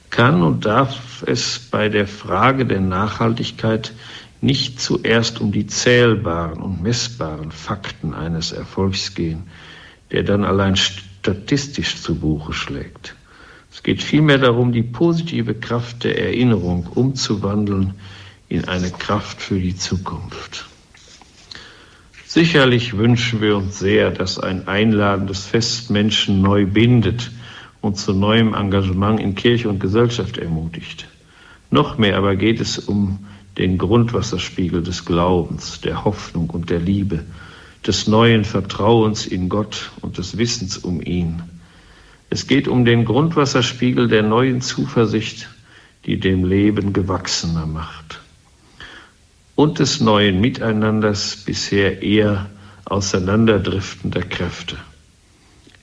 kann und darf es bei der Frage der Nachhaltigkeit nicht zuerst um die zählbaren und messbaren Fakten eines Erfolgs gehen, der dann allein statistisch zu Buche schlägt. Es geht vielmehr darum, die positive Kraft der Erinnerung umzuwandeln in eine Kraft für die Zukunft. Sicherlich wünschen wir uns sehr, dass ein einladendes Fest Menschen neu bindet und zu neuem Engagement in Kirche und Gesellschaft ermutigt. Noch mehr aber geht es um den Grundwasserspiegel des Glaubens, der Hoffnung und der Liebe, des neuen Vertrauens in Gott und des Wissens um ihn. Es geht um den Grundwasserspiegel der neuen Zuversicht, die dem Leben gewachsener macht. Und des neuen Miteinanders bisher eher auseinanderdriftender Kräfte.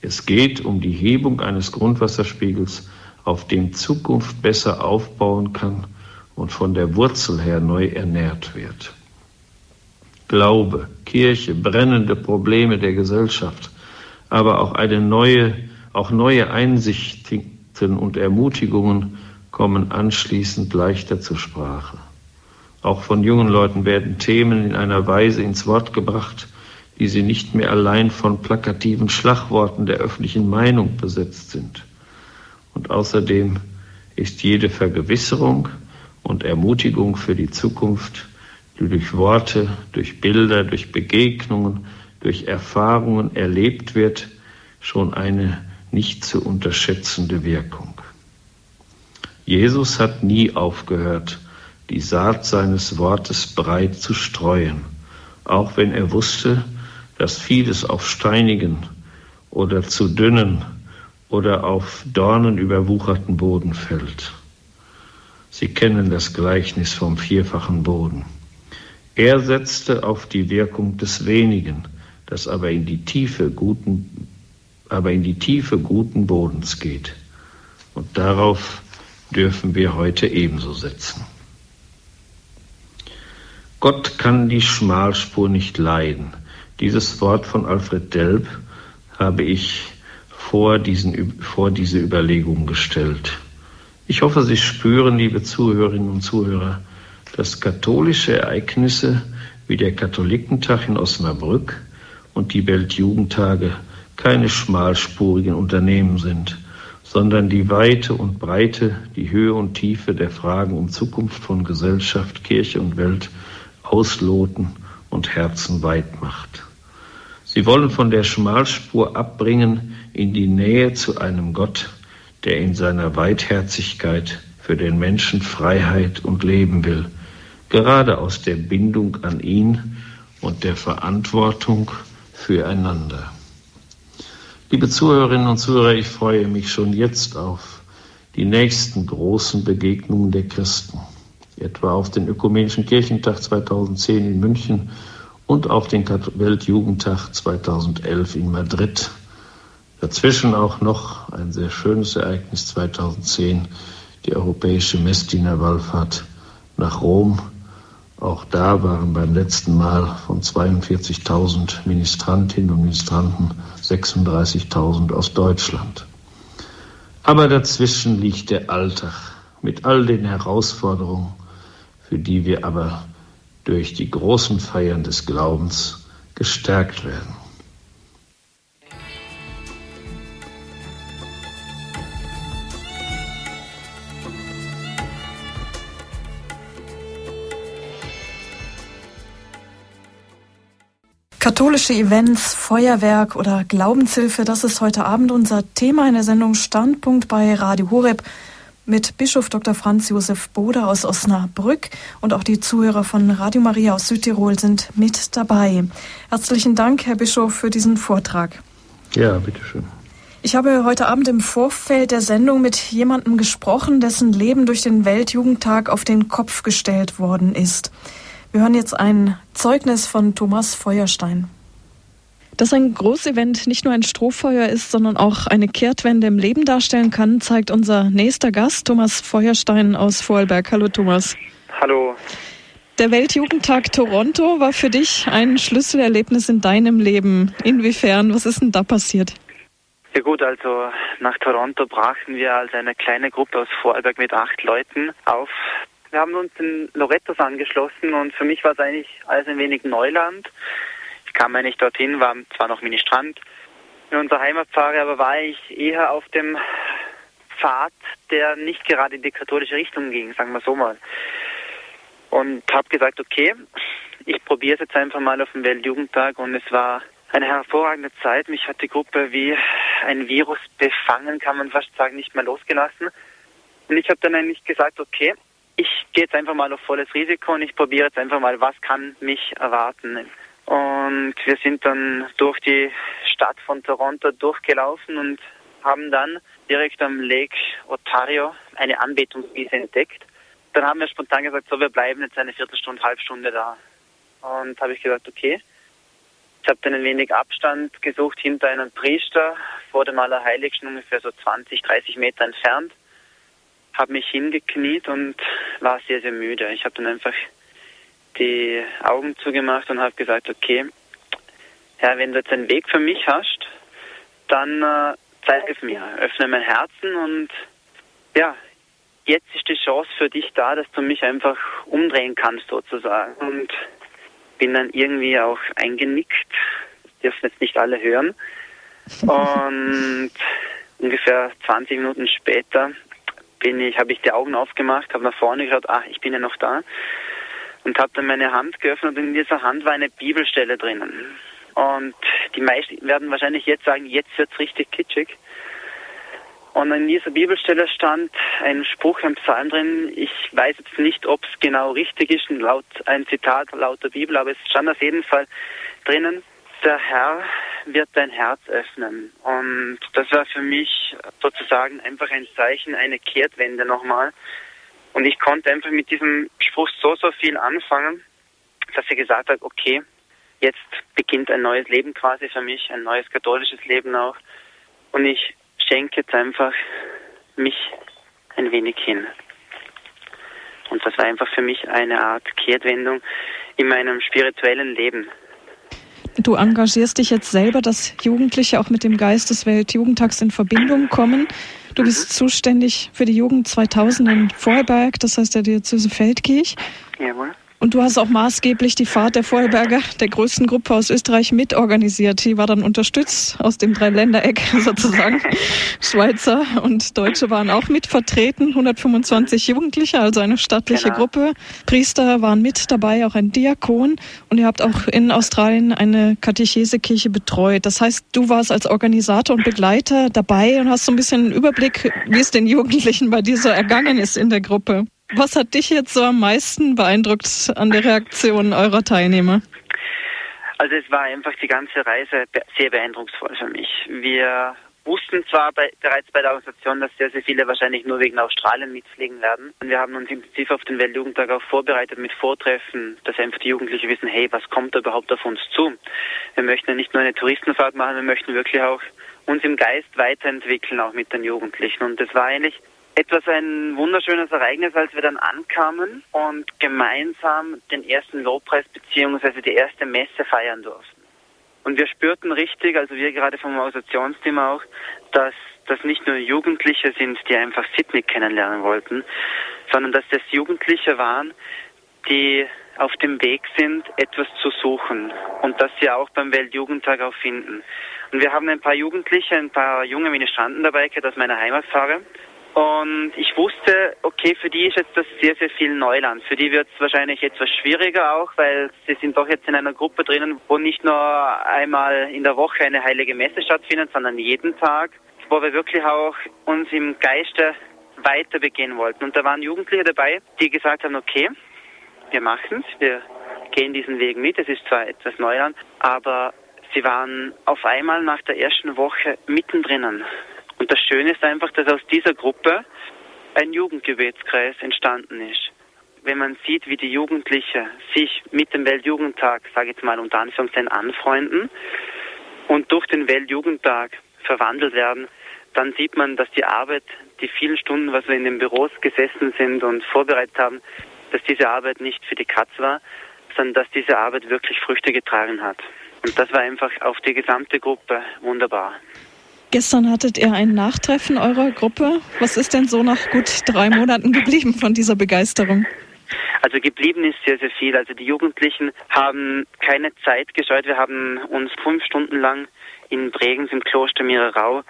Es geht um die Hebung eines Grundwasserspiegels, auf dem Zukunft besser aufbauen kann und von der Wurzel her neu ernährt wird. Glaube, Kirche, brennende Probleme der Gesellschaft, aber auch eine neue, auch neue Einsichten und Ermutigungen kommen anschließend leichter zur Sprache. Auch von jungen Leuten werden Themen in einer Weise ins Wort gebracht, die sie nicht mehr allein von plakativen Schlagworten der öffentlichen Meinung besetzt sind. Und außerdem ist jede Vergewisserung und Ermutigung für die Zukunft die durch Worte, durch Bilder, durch Begegnungen, durch Erfahrungen erlebt wird, schon eine nicht zu unterschätzende Wirkung. Jesus hat nie aufgehört, die Saat seines Wortes breit zu streuen, auch wenn er wusste, dass vieles auf steinigen oder zu dünnen oder auf Dornen überwucherten Boden fällt. Sie kennen das Gleichnis vom vierfachen Boden. Er setzte auf die Wirkung des wenigen, das aber in die Tiefe guten, aber in die Tiefe guten Bodens geht. Und darauf dürfen wir heute ebenso setzen. Gott kann die Schmalspur nicht leiden. Dieses Wort von Alfred Delp habe ich vor, diesen, vor diese Überlegungen gestellt. Ich hoffe, Sie spüren, liebe Zuhörerinnen und Zuhörer, dass katholische Ereignisse wie der Katholikentag in Osnabrück und die Weltjugendtage keine schmalspurigen Unternehmen sind, sondern die Weite und Breite, die Höhe und Tiefe der Fragen um Zukunft von Gesellschaft, Kirche und Welt ausloten und Herzen weit macht. Sie wollen von der Schmalspur abbringen in die Nähe zu einem Gott, der in seiner Weitherzigkeit für den Menschen Freiheit und Leben will gerade aus der Bindung an ihn und der Verantwortung füreinander. Liebe Zuhörerinnen und Zuhörer, ich freue mich schon jetzt auf die nächsten großen Begegnungen der Christen, etwa auf den Ökumenischen Kirchentag 2010 in München und auf den Weltjugendtag 2011 in Madrid. Dazwischen auch noch ein sehr schönes Ereignis 2010, die europäische Messdienerwallfahrt nach Rom. Auch da waren beim letzten Mal von 42.000 Ministrantinnen und Ministranten 36.000 aus Deutschland. Aber dazwischen liegt der Alltag mit all den Herausforderungen, für die wir aber durch die großen Feiern des Glaubens gestärkt werden. Katholische Events, Feuerwerk oder Glaubenshilfe, das ist heute Abend unser Thema in der Sendung Standpunkt bei Radio Horeb mit Bischof Dr. Franz Josef Boder aus Osnabrück und auch die Zuhörer von Radio Maria aus Südtirol sind mit dabei. Herzlichen Dank, Herr Bischof, für diesen Vortrag. Ja, bitteschön. Ich habe heute Abend im Vorfeld der Sendung mit jemandem gesprochen, dessen Leben durch den Weltjugendtag auf den Kopf gestellt worden ist. Wir hören jetzt ein Zeugnis von Thomas Feuerstein. Dass ein Großevent nicht nur ein Strohfeuer ist, sondern auch eine Kehrtwende im Leben darstellen kann, zeigt unser nächster Gast, Thomas Feuerstein aus Vorarlberg. Hallo Thomas. Hallo. Der Weltjugendtag Toronto war für dich ein Schlüsselerlebnis in deinem Leben. Inwiefern? Was ist denn da passiert? Ja gut, also nach Toronto brachen wir als eine kleine Gruppe aus Vorarlberg mit acht Leuten auf. Wir haben uns in Lorettos angeschlossen und für mich war es eigentlich alles ein wenig Neuland kam eigentlich dorthin, war zwar noch Ministrant in unserer Heimatpfarre, aber war ich eher auf dem Pfad, der nicht gerade in die katholische Richtung ging, sagen wir so mal. Und habe gesagt, okay, ich probiere es jetzt einfach mal auf dem Weltjugendtag und es war eine hervorragende Zeit. Mich hat die Gruppe wie ein Virus befangen, kann man fast sagen, nicht mehr losgelassen. Und ich habe dann eigentlich gesagt, okay, ich gehe jetzt einfach mal auf volles Risiko und ich probiere jetzt einfach mal, was kann mich erwarten. Und wir sind dann durch die Stadt von Toronto durchgelaufen und haben dann direkt am Lake Ontario eine Anbetungswiese entdeckt. Dann haben wir spontan gesagt, so wir bleiben jetzt eine Viertelstunde, Halbstunde da. Und habe ich gesagt, okay. Ich habe dann ein wenig Abstand gesucht hinter einem Priester vor dem Allerheiligsten, ungefähr so 20, 30 Meter entfernt. Habe mich hingekniet und war sehr, sehr müde. Ich habe dann einfach die Augen zugemacht und habe gesagt, okay, Herr, wenn du jetzt einen Weg für mich hast, dann äh, zeig es mir, öffne mein Herzen und ja, jetzt ist die Chance für dich da, dass du mich einfach umdrehen kannst sozusagen. Und bin dann irgendwie auch eingenickt, das dürfen jetzt nicht alle hören. Und ungefähr 20 Minuten später bin ich, habe ich die Augen aufgemacht, habe nach vorne geschaut, ah, ich bin ja noch da und habe dann meine Hand geöffnet und in dieser Hand war eine Bibelstelle drinnen. Und die meisten werden wahrscheinlich jetzt sagen, jetzt wird's richtig kitschig. Und in dieser Bibelstelle stand ein Spruch, ein Psalm drin. Ich weiß jetzt nicht, ob es genau richtig ist, laut ein Zitat laut der Bibel, aber es stand auf jeden Fall drinnen. Der Herr wird dein Herz öffnen. Und das war für mich sozusagen einfach ein Zeichen, eine Kehrtwende nochmal. Und ich konnte einfach mit diesem Spruch so, so viel anfangen, dass sie gesagt hat, okay, jetzt beginnt ein neues Leben quasi für mich, ein neues katholisches Leben auch. Und ich schenke jetzt einfach mich ein wenig hin. Und das war einfach für mich eine Art Kehrtwendung in meinem spirituellen Leben. Du engagierst dich jetzt selber, dass Jugendliche auch mit dem Geist des Weltjugendtags in Verbindung kommen. Du bist zuständig für die Jugend 2000 in Vorarlberg, das heißt der Diözese Feldkirch. Jawohl. Und du hast auch maßgeblich die Fahrt der Vorarlberger, der größten Gruppe aus Österreich, mitorganisiert. Die war dann unterstützt aus dem Dreiländereck sozusagen. Schweizer und Deutsche waren auch mit vertreten, 125 Jugendliche, also eine stattliche genau. Gruppe. Priester waren mit dabei, auch ein Diakon. Und ihr habt auch in Australien eine Katechesekirche betreut. Das heißt, du warst als Organisator und Begleiter dabei und hast so ein bisschen einen Überblick, wie es den Jugendlichen bei dir so ergangen ist in der Gruppe. Was hat dich jetzt so am meisten beeindruckt an der Reaktion eurer Teilnehmer? Also es war einfach die ganze Reise sehr beeindrucksvoll für mich. Wir wussten zwar bei, bereits bei der Organisation, dass sehr, sehr viele wahrscheinlich nur wegen Australien mitfliegen werden. Und wir haben uns intensiv auf den Weltjugendtag auch vorbereitet mit Vortreffen, dass einfach die Jugendlichen wissen, hey, was kommt da überhaupt auf uns zu? Wir möchten ja nicht nur eine Touristenfahrt machen, wir möchten wirklich auch uns im Geist weiterentwickeln, auch mit den Jugendlichen. Und das war eigentlich etwas ein wunderschönes Ereignis, als wir dann ankamen und gemeinsam den ersten Lobpreis bzw. die erste Messe feiern durften. Und wir spürten richtig, also wir gerade vom Organisationsteam auch, dass das nicht nur Jugendliche sind, die einfach Sydney kennenlernen wollten, sondern dass das Jugendliche waren, die auf dem Weg sind, etwas zu suchen und das sie auch beim Weltjugendtag auch finden. Und wir haben ein paar Jugendliche, ein paar junge Ministranten dabei gehabt aus meiner Heimatpfarre und ich wusste, okay, für die ist jetzt das sehr, sehr viel Neuland. Für die wird es wahrscheinlich etwas schwieriger auch, weil sie sind doch jetzt in einer Gruppe drinnen, wo nicht nur einmal in der Woche eine heilige Messe stattfindet, sondern jeden Tag, wo wir wirklich auch uns im Geiste weiter begehen wollten. Und da waren Jugendliche dabei, die gesagt haben, okay, wir machen es, wir gehen diesen Weg mit. Es ist zwar etwas Neuland, aber sie waren auf einmal nach der ersten Woche mittendrin. Und das Schöne ist einfach, dass aus dieser Gruppe ein Jugendgebetskreis entstanden ist. Wenn man sieht, wie die Jugendlichen sich mit dem Weltjugendtag, sage ich jetzt mal unter Anführungszeichen, anfreunden und durch den Weltjugendtag verwandelt werden, dann sieht man, dass die Arbeit, die vielen Stunden, was wir in den Büros gesessen sind und vorbereitet haben, dass diese Arbeit nicht für die Katz war, sondern dass diese Arbeit wirklich Früchte getragen hat. Und das war einfach auf die gesamte Gruppe wunderbar. Gestern hattet ihr ein Nachtreffen eurer Gruppe. Was ist denn so nach gut drei Monaten geblieben von dieser Begeisterung? Also geblieben ist sehr, sehr viel. Also die Jugendlichen haben keine Zeit gescheut. Wir haben uns fünf Stunden lang in Bregenz im Kloster Mirerau,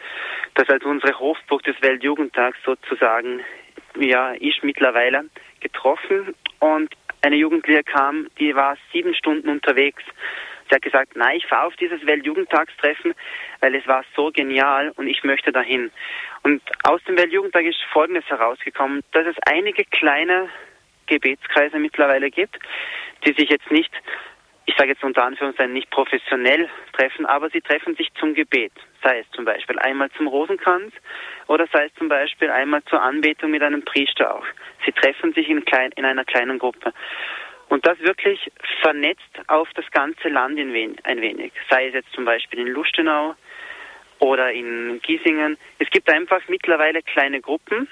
das als unsere Hofburg des Weltjugendtags sozusagen ja, ist mittlerweile getroffen und eine Jugendliche kam, die war sieben Stunden unterwegs Sie hat gesagt, nein, ich fahre auf dieses Weltjugendtagstreffen, weil es war so genial und ich möchte dahin. Und aus dem Weltjugendtag ist Folgendes herausgekommen, dass es einige kleine Gebetskreise mittlerweile gibt, die sich jetzt nicht, ich sage jetzt unter Anführungszeichen, nicht professionell treffen, aber sie treffen sich zum Gebet. Sei es zum Beispiel einmal zum Rosenkranz oder sei es zum Beispiel einmal zur Anbetung mit einem Priester auch. Sie treffen sich in, klein, in einer kleinen Gruppe. Und das wirklich vernetzt auf das ganze Land ein wenig. Sei es jetzt zum Beispiel in Lustenau oder in Giesingen. Es gibt einfach mittlerweile kleine Gruppen,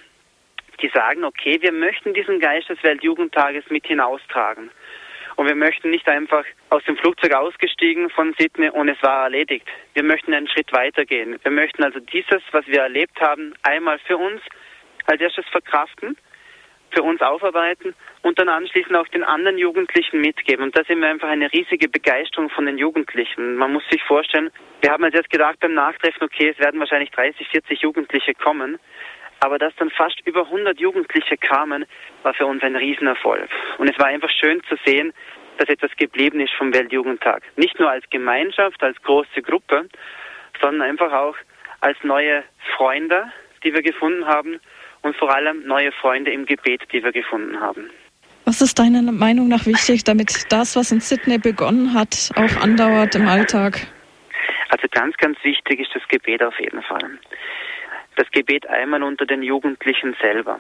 die sagen, okay, wir möchten diesen Geist des Weltjugendtages mit hinaustragen. Und wir möchten nicht einfach aus dem Flugzeug ausgestiegen von Sydney und es war erledigt. Wir möchten einen Schritt weitergehen. Wir möchten also dieses, was wir erlebt haben, einmal für uns als erstes verkraften für uns aufarbeiten und dann anschließend auch den anderen Jugendlichen mitgeben. Und da sehen wir einfach eine riesige Begeisterung von den Jugendlichen. Man muss sich vorstellen, wir haben jetzt gedacht beim Nachtreffen, okay, es werden wahrscheinlich 30, 40 Jugendliche kommen. Aber dass dann fast über 100 Jugendliche kamen, war für uns ein Riesenerfolg. Und es war einfach schön zu sehen, dass etwas geblieben ist vom Weltjugendtag. Nicht nur als Gemeinschaft, als große Gruppe, sondern einfach auch als neue Freunde, die wir gefunden haben und vor allem neue Freunde im Gebet, die wir gefunden haben. Was ist deiner Meinung nach wichtig, damit das, was in Sydney begonnen hat, auch andauert im Alltag? Also ganz, ganz wichtig ist das Gebet auf jeden Fall. Das Gebet einmal unter den Jugendlichen selber.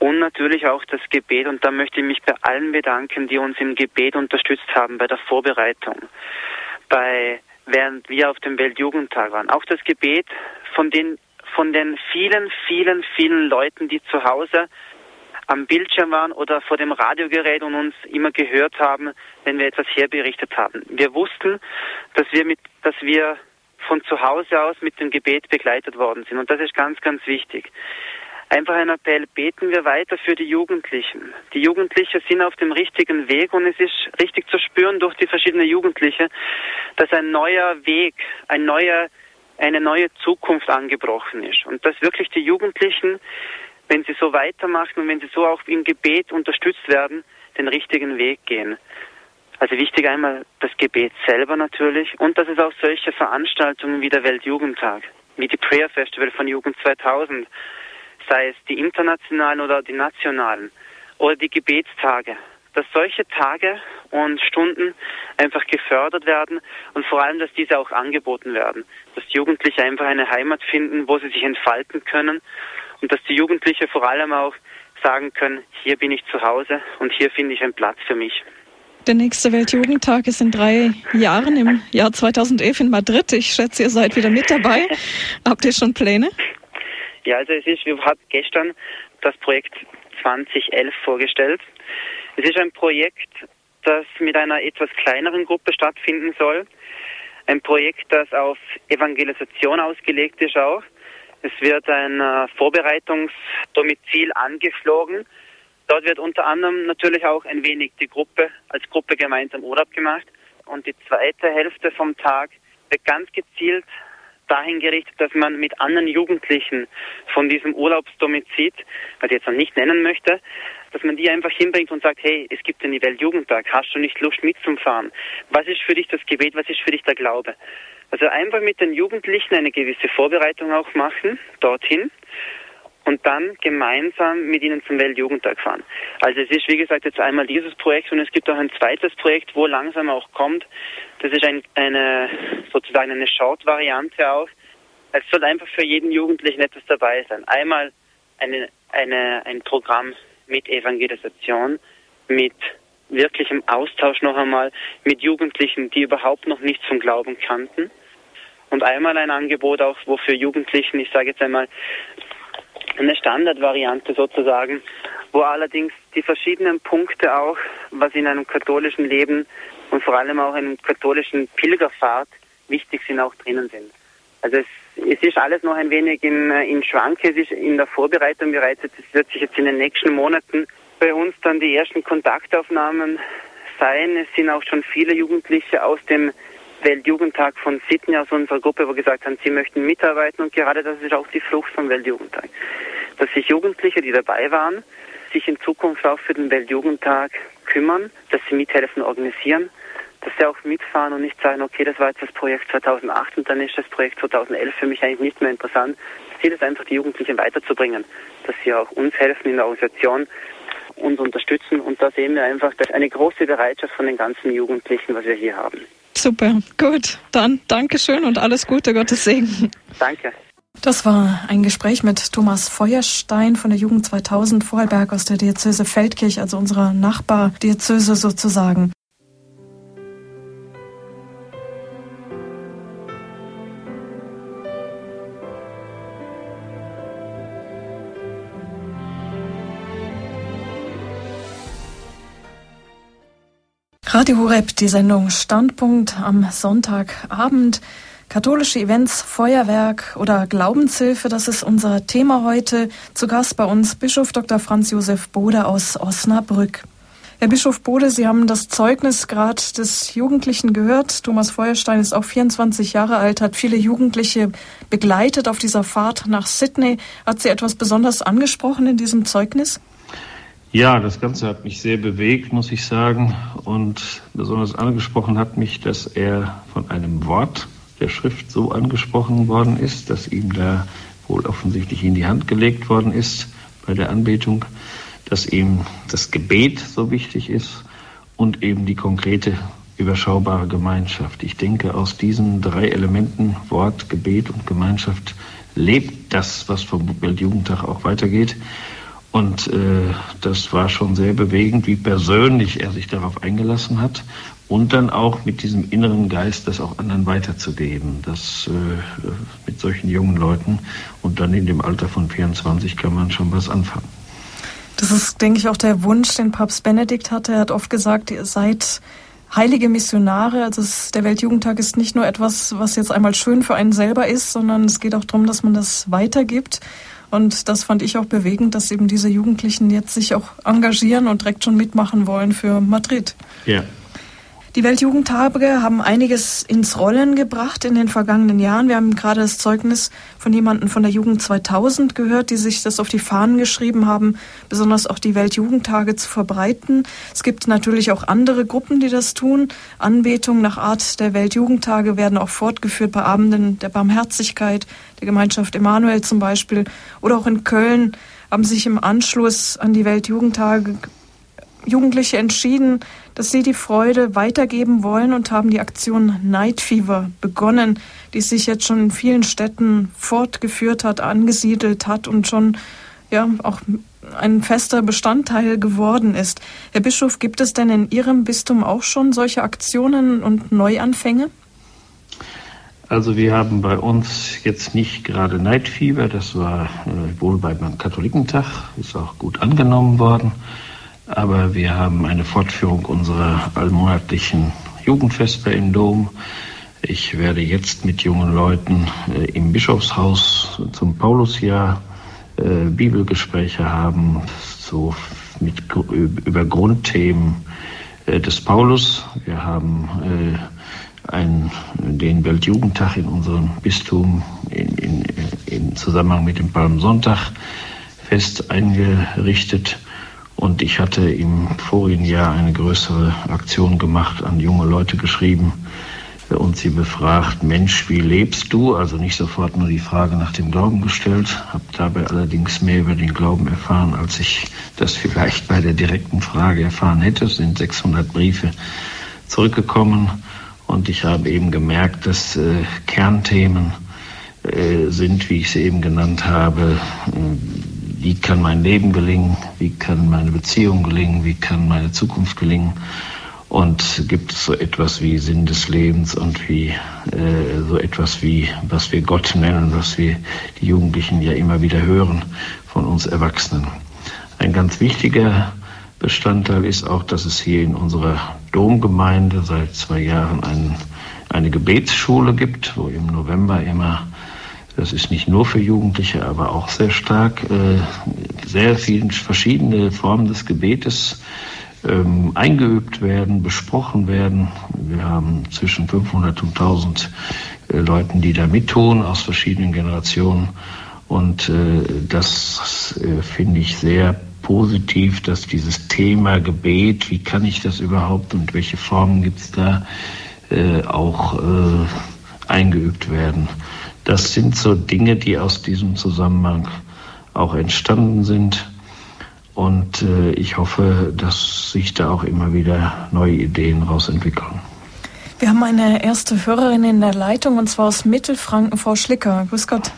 Und natürlich auch das Gebet, und da möchte ich mich bei allen bedanken, die uns im Gebet unterstützt haben, bei der Vorbereitung, bei, während wir auf dem Weltjugendtag waren. Auch das Gebet von den von den vielen, vielen, vielen Leuten, die zu Hause am Bildschirm waren oder vor dem Radiogerät und uns immer gehört haben, wenn wir etwas herberichtet haben. Wir wussten, dass wir mit, dass wir von zu Hause aus mit dem Gebet begleitet worden sind. Und das ist ganz, ganz wichtig. Einfach ein Appell, beten wir weiter für die Jugendlichen. Die Jugendlichen sind auf dem richtigen Weg und es ist richtig zu spüren durch die verschiedenen Jugendlichen, dass ein neuer Weg, ein neuer eine neue Zukunft angebrochen ist. Und dass wirklich die Jugendlichen, wenn sie so weitermachen und wenn sie so auch im Gebet unterstützt werden, den richtigen Weg gehen. Also wichtig einmal das Gebet selber natürlich und dass es auch solche Veranstaltungen wie der Weltjugendtag, wie die Prayer Festival von Jugend 2000, sei es die internationalen oder die nationalen oder die Gebetstage, dass solche Tage und Stunden einfach gefördert werden und vor allem, dass diese auch angeboten werden. Dass Jugendliche einfach eine Heimat finden, wo sie sich entfalten können und dass die Jugendliche vor allem auch sagen können, hier bin ich zu Hause und hier finde ich einen Platz für mich. Der nächste Weltjugendtag ist in drei Jahren, im Jahr 2011 in Madrid. Ich schätze, ihr seid wieder mit dabei. Habt ihr schon Pläne? Ja, also es ist, wir haben gestern das Projekt 2011 vorgestellt. Es ist ein Projekt, das mit einer etwas kleineren Gruppe stattfinden soll. Ein Projekt, das auf Evangelisation ausgelegt ist auch. Es wird ein äh, Vorbereitungsdomizil angeflogen. Dort wird unter anderem natürlich auch ein wenig die Gruppe als Gruppe gemeinsam Urlaub gemacht. Und die zweite Hälfte vom Tag wird ganz gezielt dahin gerichtet, dass man mit anderen Jugendlichen von diesem Urlaubsdomizid, was ich jetzt noch nicht nennen möchte, dass man die einfach hinbringt und sagt, hey, es gibt den Weltjugendtag, hast du nicht Lust mitzufahren? Was ist für dich das Gebet, was ist für dich der Glaube? Also einfach mit den Jugendlichen eine gewisse Vorbereitung auch machen, dorthin und dann gemeinsam mit ihnen zum Weltjugendtag fahren. Also es ist wie gesagt jetzt einmal dieses Projekt und es gibt auch ein zweites Projekt, wo langsam auch kommt. Das ist ein, eine sozusagen eine Short-Variante auch. Es soll einfach für jeden Jugendlichen etwas dabei sein. Einmal eine, eine, ein Programm mit Evangelisation, mit wirklichem Austausch noch einmal mit Jugendlichen, die überhaupt noch nichts vom Glauben kannten. Und einmal ein Angebot auch, wo für Jugendlichen, ich sage jetzt einmal, eine Standardvariante sozusagen, wo allerdings die verschiedenen Punkte auch, was in einem katholischen Leben und vor allem auch in einem katholischen Pilgerfahrt wichtig sind, auch drinnen sind. Also es, es ist alles noch ein wenig in, in Schwanke, es ist in der Vorbereitung bereits, es wird sich jetzt in den nächsten Monaten bei uns dann die ersten Kontaktaufnahmen sein. Es sind auch schon viele Jugendliche aus dem Weltjugendtag von Sydney aus unserer Gruppe, wo gesagt haben, sie möchten mitarbeiten und gerade das ist auch die Flucht vom Weltjugendtag. Dass sich Jugendliche, die dabei waren, sich in Zukunft auch für den Weltjugendtag kümmern, dass sie mithelfen, organisieren, dass sie auch mitfahren und nicht sagen, okay, das war jetzt das Projekt 2008 und dann ist das Projekt 2011 für mich eigentlich nicht mehr interessant. Ziel ist einfach, die Jugendlichen weiterzubringen, dass sie auch uns helfen in der Organisation, uns unterstützen und da sehen wir einfach, dass eine große Bereitschaft von den ganzen Jugendlichen, was wir hier haben. Super, gut. Dann Dankeschön und alles Gute, Gottes Segen. Danke. Das war ein Gespräch mit Thomas Feuerstein von der Jugend 2000 Vorarlberg aus der Diözese Feldkirch, also unserer Nachbardiözese sozusagen. Radio Horeb, die Sendung Standpunkt am Sonntagabend. Katholische Events, Feuerwerk oder Glaubenshilfe, das ist unser Thema heute. Zu Gast bei uns Bischof Dr. Franz Josef Bode aus Osnabrück. Herr Bischof Bode, Sie haben das Zeugnis gerade des Jugendlichen gehört. Thomas Feuerstein ist auch 24 Jahre alt, hat viele Jugendliche begleitet auf dieser Fahrt nach Sydney. Hat Sie etwas besonders angesprochen in diesem Zeugnis? Ja, das Ganze hat mich sehr bewegt, muss ich sagen. Und besonders angesprochen hat mich, dass er von einem Wort der Schrift so angesprochen worden ist, dass ihm da wohl offensichtlich in die Hand gelegt worden ist bei der Anbetung, dass ihm das Gebet so wichtig ist und eben die konkrete, überschaubare Gemeinschaft. Ich denke, aus diesen drei Elementen, Wort, Gebet und Gemeinschaft, lebt das, was vom Weltjugendtag auch weitergeht. Und äh, das war schon sehr bewegend, wie persönlich er sich darauf eingelassen hat und dann auch mit diesem inneren Geist, das auch anderen weiterzugeben. Das äh, mit solchen jungen Leuten und dann in dem Alter von 24 kann man schon was anfangen. Das ist, denke ich, auch der Wunsch, den Papst Benedikt hatte. Er hat oft gesagt, ihr seid heilige Missionare. Also es, der Weltjugendtag ist nicht nur etwas, was jetzt einmal schön für einen selber ist, sondern es geht auch darum, dass man das weitergibt. Und das fand ich auch bewegend, dass eben diese Jugendlichen jetzt sich auch engagieren und direkt schon mitmachen wollen für Madrid. Ja, die Weltjugendtage haben einiges ins Rollen gebracht in den vergangenen Jahren. Wir haben gerade das Zeugnis von jemandem von der Jugend 2000 gehört, die sich das auf die Fahnen geschrieben haben, besonders auch die Weltjugendtage zu verbreiten. Es gibt natürlich auch andere Gruppen, die das tun. Anbetungen nach Art der Weltjugendtage werden auch fortgeführt bei Abenden der Barmherzigkeit, der Gemeinschaft Emanuel zum Beispiel. Oder auch in Köln haben sich im Anschluss an die Weltjugendtage Jugendliche entschieden, dass sie die Freude weitergeben wollen und haben die Aktion Night Fever begonnen, die sich jetzt schon in vielen Städten fortgeführt hat, angesiedelt hat und schon ja auch ein fester Bestandteil geworden ist. Herr Bischof, gibt es denn in Ihrem Bistum auch schon solche Aktionen und Neuanfänge? Also wir haben bei uns jetzt nicht gerade Neidfieber, das war äh, wohl beim Katholikentag, ist auch gut angenommen worden, aber wir haben eine Fortführung unserer allmonatlichen Jugendfeste im Dom. Ich werde jetzt mit jungen Leuten äh, im Bischofshaus zum Paulusjahr äh, Bibelgespräche haben, so mit, über Grundthemen äh, des Paulus. Wir haben einen, den Weltjugendtag in unserem Bistum in, in, in Zusammenhang mit dem Palmsonntag fest eingerichtet. Und ich hatte im vorigen Jahr eine größere Aktion gemacht, an junge Leute geschrieben, und sie befragt, Mensch, wie lebst du? Also nicht sofort nur die Frage nach dem Glauben gestellt, habe dabei allerdings mehr über den Glauben erfahren, als ich das vielleicht bei der direkten Frage erfahren hätte. Es sind 600 Briefe zurückgekommen und ich habe eben gemerkt, dass äh, Kernthemen äh, sind, wie ich sie eben genannt habe, äh, wie kann mein Leben gelingen, wie kann meine Beziehung gelingen, wie kann meine Zukunft gelingen. Und gibt es so etwas wie Sinn des Lebens und wie äh, so etwas wie, was wir Gott nennen, was wir die Jugendlichen ja immer wieder hören von uns Erwachsenen. Ein ganz wichtiger Bestandteil ist auch, dass es hier in unserer Domgemeinde seit zwei Jahren ein, eine Gebetsschule gibt, wo im November immer, das ist nicht nur für Jugendliche, aber auch sehr stark, äh, sehr viele verschiedene Formen des Gebetes ähm, eingeübt werden, besprochen werden. Wir haben zwischen 500 und 1000 äh, Leuten, die da mittun aus verschiedenen Generationen. Und äh, das finde ich sehr positiv, dass dieses Thema Gebet, wie kann ich das überhaupt und welche Formen gibt es da, auch eingeübt werden. Das sind so Dinge, die aus diesem Zusammenhang auch entstanden sind. Und äh, ich hoffe, dass sich da auch immer wieder neue Ideen rausentwickeln. Wir haben eine erste Hörerin in der Leitung und zwar aus Mittelfranken, Frau Schlicker. Grüß Gott.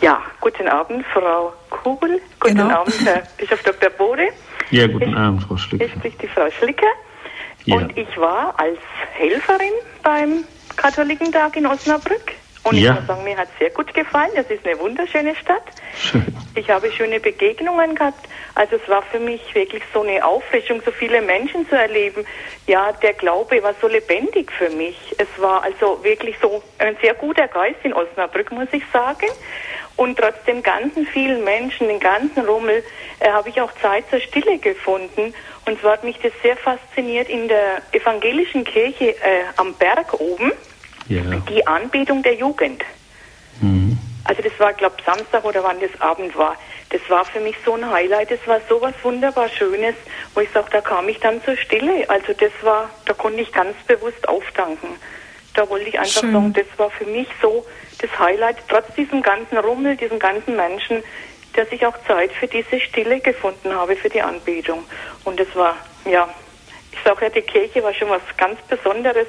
Ja, guten Abend, Frau Kugel. Guten genau. Abend, Herr Bischof Dr. Bode. Ja, guten ich, Abend, Frau Schlicker. Ich spricht die Frau Schlicker. Ja. Und ich war als Helferin beim Katholikentag in Osnabrück. Und ja. ich muss sagen, mir hat es sehr gut gefallen. Das ist eine wunderschöne Stadt. Schön. Ich habe schöne Begegnungen gehabt. Also es war für mich wirklich so eine Auffrischung, so viele Menschen zu erleben. Ja, der Glaube war so lebendig für mich. Es war also wirklich so ein sehr guter Geist in Osnabrück, muss ich sagen. Und trotz dem ganzen vielen Menschen, den ganzen Rummel, äh, habe ich auch Zeit zur Stille gefunden. Und zwar hat mich das sehr fasziniert in der evangelischen Kirche äh, am Berg oben ja. die Anbetung der Jugend. Mhm. Also das war, glaube Samstag oder wann das Abend war. Das war für mich so ein Highlight. Das war so was wunderbar Schönes, wo ich sage, da kam ich dann zur Stille. Also das war, da konnte ich ganz bewusst aufdanken. Da wollte ich einfach Schön. sagen, das war für mich so das Highlight, trotz diesem ganzen Rummel, diesen ganzen Menschen, dass ich auch Zeit für diese Stille gefunden habe, für die Anbetung. Und das war, ja, ich sage ja, die Kirche war schon was ganz Besonderes.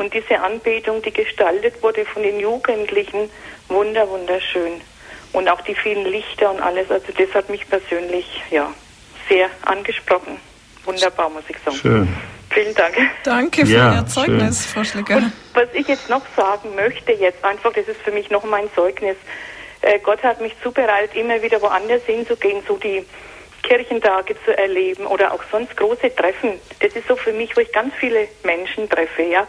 Und diese Anbetung, die gestaltet wurde von den Jugendlichen, wunder, wunderschön. Und auch die vielen Lichter und alles, also das hat mich persönlich, ja, sehr angesprochen. Wunderbar, muss ich sagen. Schön. Vielen Dank. Danke für ja, Ihr Zeugnis, schön. Frau Schlicker. Und was ich jetzt noch sagen möchte, jetzt einfach, das ist für mich noch mein Zeugnis. Äh, Gott hat mich zubereitet, immer wieder woanders hinzugehen, so die Kirchentage zu erleben oder auch sonst große Treffen. Das ist so für mich, wo ich ganz viele Menschen treffe, ja.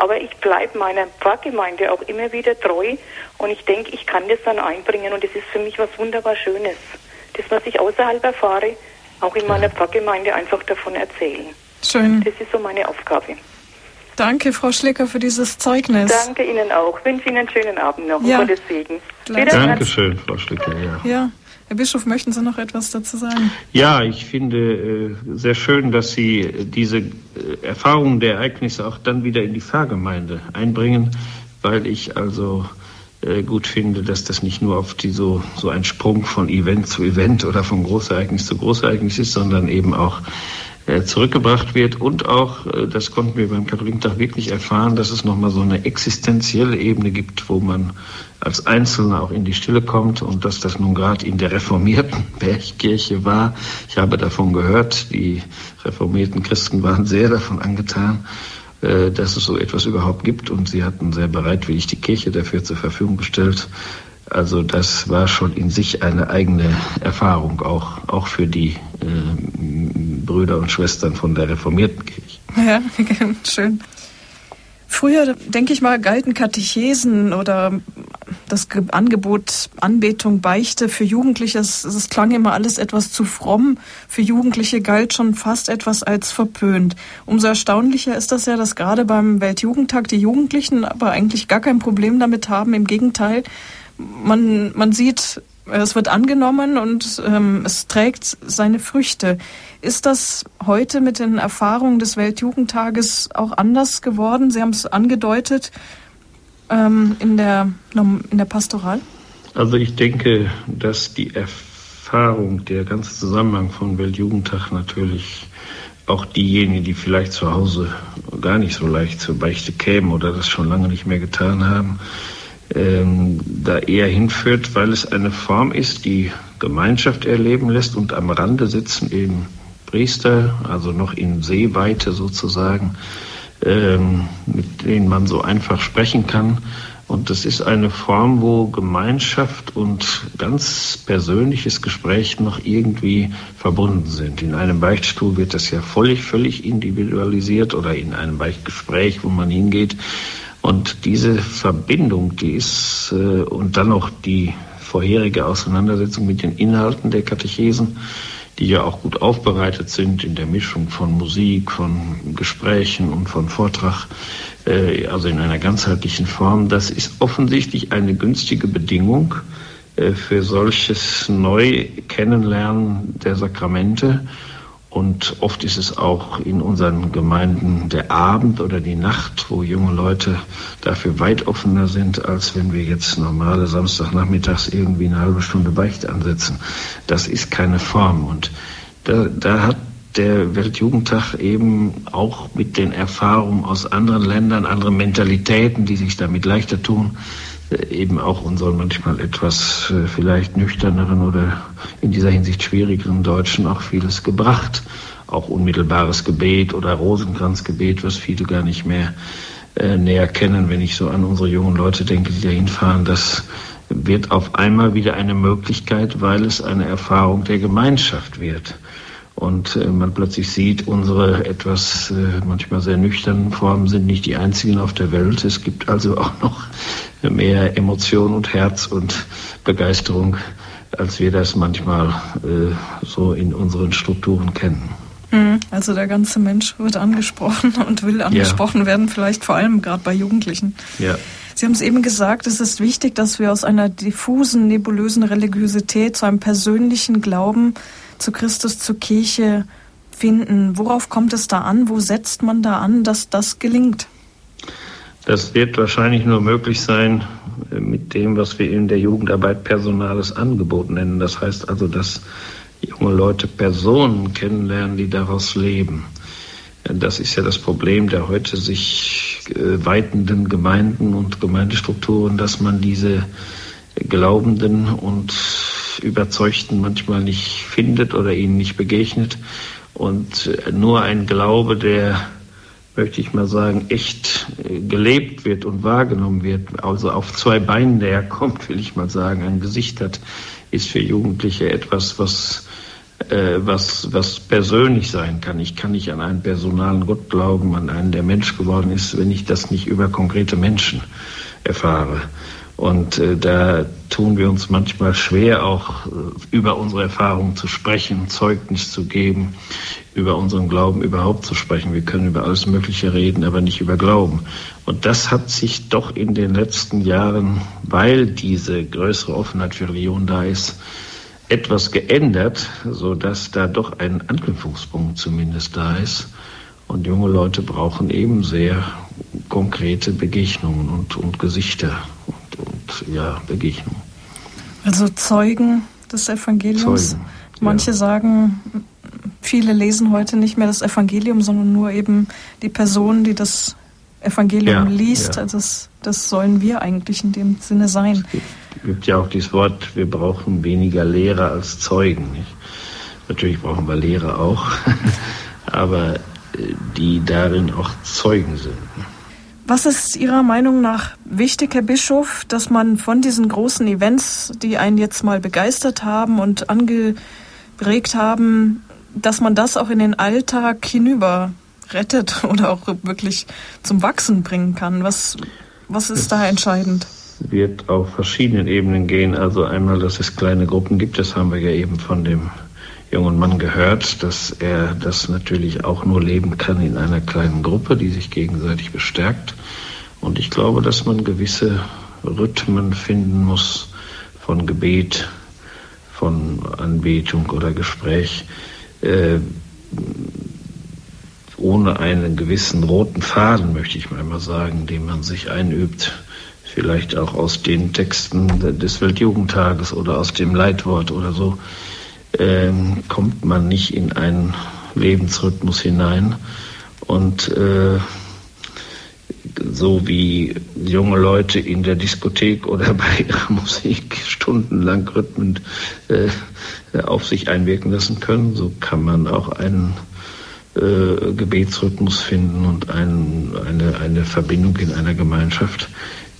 Aber ich bleibe meiner Pfarrgemeinde auch immer wieder treu und ich denke, ich kann das dann einbringen und das ist für mich was wunderbar Schönes. Das, was ich außerhalb erfahre, auch in meiner Pfarrgemeinde einfach davon erzählen. Schön. Das ist so meine Aufgabe. Danke, Frau Schlicker, für dieses Zeugnis. Danke Ihnen auch. Ich wünsche Ihnen einen schönen Abend noch. Ja. Gottes Segen. Dankeschön, Frau Schlicker. Ja. ja. Herr Bischof, möchten Sie noch etwas dazu sagen? Ja, ich finde äh, sehr schön, dass Sie diese Erfahrungen der Ereignisse auch dann wieder in die Pfarrgemeinde einbringen, weil ich also äh, gut finde, dass das nicht nur auf die so, so ein Sprung von Event zu Event oder von Großereignis zu Großereignis ist, sondern eben auch zurückgebracht wird. Und auch, äh, das konnten wir beim Katholikentag wirklich erfahren, dass es nochmal so eine existenzielle Ebene gibt, wo man als Einzelner auch in die Stille kommt und dass das nun gerade in der reformierten Bergkirche war. Ich habe davon gehört, die reformierten Christen waren sehr davon angetan. äh, dass es so etwas überhaupt gibt und sie hatten sehr bereitwillig die Kirche dafür zur Verfügung gestellt. Also das war schon in sich eine eigene Erfahrung, auch, auch für die äh, Brüder und Schwestern von der reformierten Kirche. Ja, schön. Früher, denke ich mal, galten Katechesen oder das Angebot Anbetung, Beichte für Jugendliche, es, es klang immer alles etwas zu fromm. Für Jugendliche galt schon fast etwas als verpönt. Umso erstaunlicher ist das ja, dass gerade beim Weltjugendtag die Jugendlichen aber eigentlich gar kein Problem damit haben. Im Gegenteil, man, man sieht, es wird angenommen und ähm, es trägt seine Früchte. Ist das heute mit den Erfahrungen des Weltjugendtages auch anders geworden? Sie haben es angedeutet ähm, in, der, in der Pastoral? Also ich denke, dass die Erfahrung, der ganze Zusammenhang von Weltjugendtag natürlich auch diejenigen, die vielleicht zu Hause gar nicht so leicht zur Beichte kämen oder das schon lange nicht mehr getan haben, ähm, da eher hinführt, weil es eine Form ist, die Gemeinschaft erleben lässt und am Rande sitzen eben Priester, also noch in Sehweite sozusagen, ähm, mit denen man so einfach sprechen kann. Und das ist eine Form, wo Gemeinschaft und ganz persönliches Gespräch noch irgendwie verbunden sind. In einem Beichtstuhl wird das ja völlig, völlig individualisiert oder in einem Beichtgespräch, wo man hingeht, und diese Verbindung, die ist, äh, und dann noch die vorherige Auseinandersetzung mit den Inhalten der Katechesen, die ja auch gut aufbereitet sind in der Mischung von Musik, von Gesprächen und von Vortrag, äh, also in einer ganzheitlichen Form, das ist offensichtlich eine günstige Bedingung äh, für solches Neu-Kennenlernen der Sakramente und oft ist es auch in unseren Gemeinden der Abend oder die Nacht, wo junge Leute dafür weit offener sind, als wenn wir jetzt normale Samstagnachmittags irgendwie eine halbe Stunde Beicht ansetzen. Das ist keine Form. Und da, da hat der Weltjugendtag eben auch mit den Erfahrungen aus anderen Ländern, anderen Mentalitäten, die sich damit leichter tun, eben auch unseren manchmal etwas äh, vielleicht nüchterneren oder in dieser Hinsicht schwierigeren Deutschen auch vieles gebracht. Auch unmittelbares Gebet oder Rosenkranzgebet, was viele gar nicht mehr äh, näher kennen, wenn ich so an unsere jungen Leute denke, die da hinfahren. Das wird auf einmal wieder eine Möglichkeit, weil es eine Erfahrung der Gemeinschaft wird und äh, man plötzlich sieht, unsere etwas äh, manchmal sehr nüchternen Formen sind nicht die einzigen auf der Welt. Es gibt also auch noch mehr Emotion und Herz und Begeisterung, als wir das manchmal äh, so in unseren Strukturen kennen. Mhm. Also der ganze Mensch wird angesprochen und will angesprochen ja. werden, vielleicht vor allem gerade bei Jugendlichen. Ja. Sie haben es eben gesagt, es ist wichtig, dass wir aus einer diffusen, nebulösen Religiosität zu einem persönlichen Glauben zu Christus, zur Kirche finden. Worauf kommt es da an? Wo setzt man da an, dass das gelingt? Das wird wahrscheinlich nur möglich sein äh, mit dem, was wir in der Jugendarbeit personales Angebot nennen. Das heißt also, dass junge Leute Personen kennenlernen, die daraus leben. Das ist ja das Problem der heute sich äh, weitenden Gemeinden und Gemeindestrukturen, dass man diese Glaubenden und Überzeugten manchmal nicht findet oder ihnen nicht begegnet. Und äh, nur ein Glaube, der, möchte ich mal sagen, echt äh, gelebt wird und wahrgenommen wird, also auf zwei Beinen daherkommt, will ich mal sagen, ein Gesicht hat, ist für Jugendliche etwas, was äh, was, was persönlich sein kann. Ich kann nicht an einen personalen Gott glauben, an einen, der Mensch geworden ist, wenn ich das nicht über konkrete Menschen erfahre. Und äh, da tun wir uns manchmal schwer, auch äh, über unsere Erfahrungen zu sprechen, Zeugnis zu geben, über unseren Glauben überhaupt zu sprechen. Wir können über alles Mögliche reden, aber nicht über Glauben. Und das hat sich doch in den letzten Jahren, weil diese größere Offenheit für Religion da ist, etwas geändert, so dass da doch ein Anknüpfungspunkt zumindest da ist. Und junge Leute brauchen eben sehr konkrete Begegnungen und, und Gesichter ja, Begegnung. Also Zeugen des Evangeliums. Zeugen, Manche ja. sagen, viele lesen heute nicht mehr das Evangelium, sondern nur eben die Person, die das Evangelium ja, liest. Ja. Also das, das sollen wir eigentlich in dem Sinne sein. Es gibt, gibt ja auch dieses Wort, wir brauchen weniger Lehrer als Zeugen. Nicht? Natürlich brauchen wir Lehrer auch, aber die darin auch Zeugen sind. Was ist Ihrer Meinung nach wichtig, Herr Bischof, dass man von diesen großen Events, die einen jetzt mal begeistert haben und angeregt haben, dass man das auch in den Alltag hinüber rettet oder auch wirklich zum Wachsen bringen kann? Was, was ist es da entscheidend? wird auf verschiedenen Ebenen gehen. Also einmal, dass es kleine Gruppen gibt, das haben wir ja eben von dem jungen Mann gehört, dass er das natürlich auch nur leben kann in einer kleinen Gruppe, die sich gegenseitig bestärkt. Und ich glaube, dass man gewisse Rhythmen finden muss von Gebet, von Anbetung oder Gespräch, äh, ohne einen gewissen roten Faden, möchte ich mal sagen, den man sich einübt vielleicht auch aus den Texten des Weltjugendtages oder aus dem Leitwort oder so, ähm, kommt man nicht in einen Lebensrhythmus hinein. Und äh, so wie junge Leute in der Diskothek oder bei ihrer Musik stundenlang Rhythmen äh, auf sich einwirken lassen können, so kann man auch einen äh, Gebetsrhythmus finden und ein, eine, eine Verbindung in einer Gemeinschaft,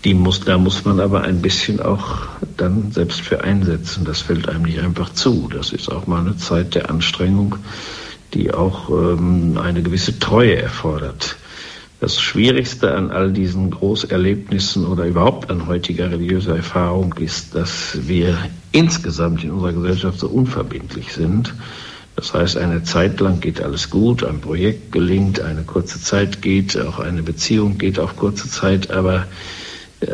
die muss, da muss man aber ein bisschen auch dann selbst für einsetzen. Das fällt einem nicht einfach zu. Das ist auch mal eine Zeit der Anstrengung, die auch ähm, eine gewisse Treue erfordert. Das Schwierigste an all diesen Großerlebnissen oder überhaupt an heutiger religiöser Erfahrung ist, dass wir insgesamt in unserer Gesellschaft so unverbindlich sind. Das heißt, eine Zeit lang geht alles gut, ein Projekt gelingt, eine kurze Zeit geht, auch eine Beziehung geht auf kurze Zeit, aber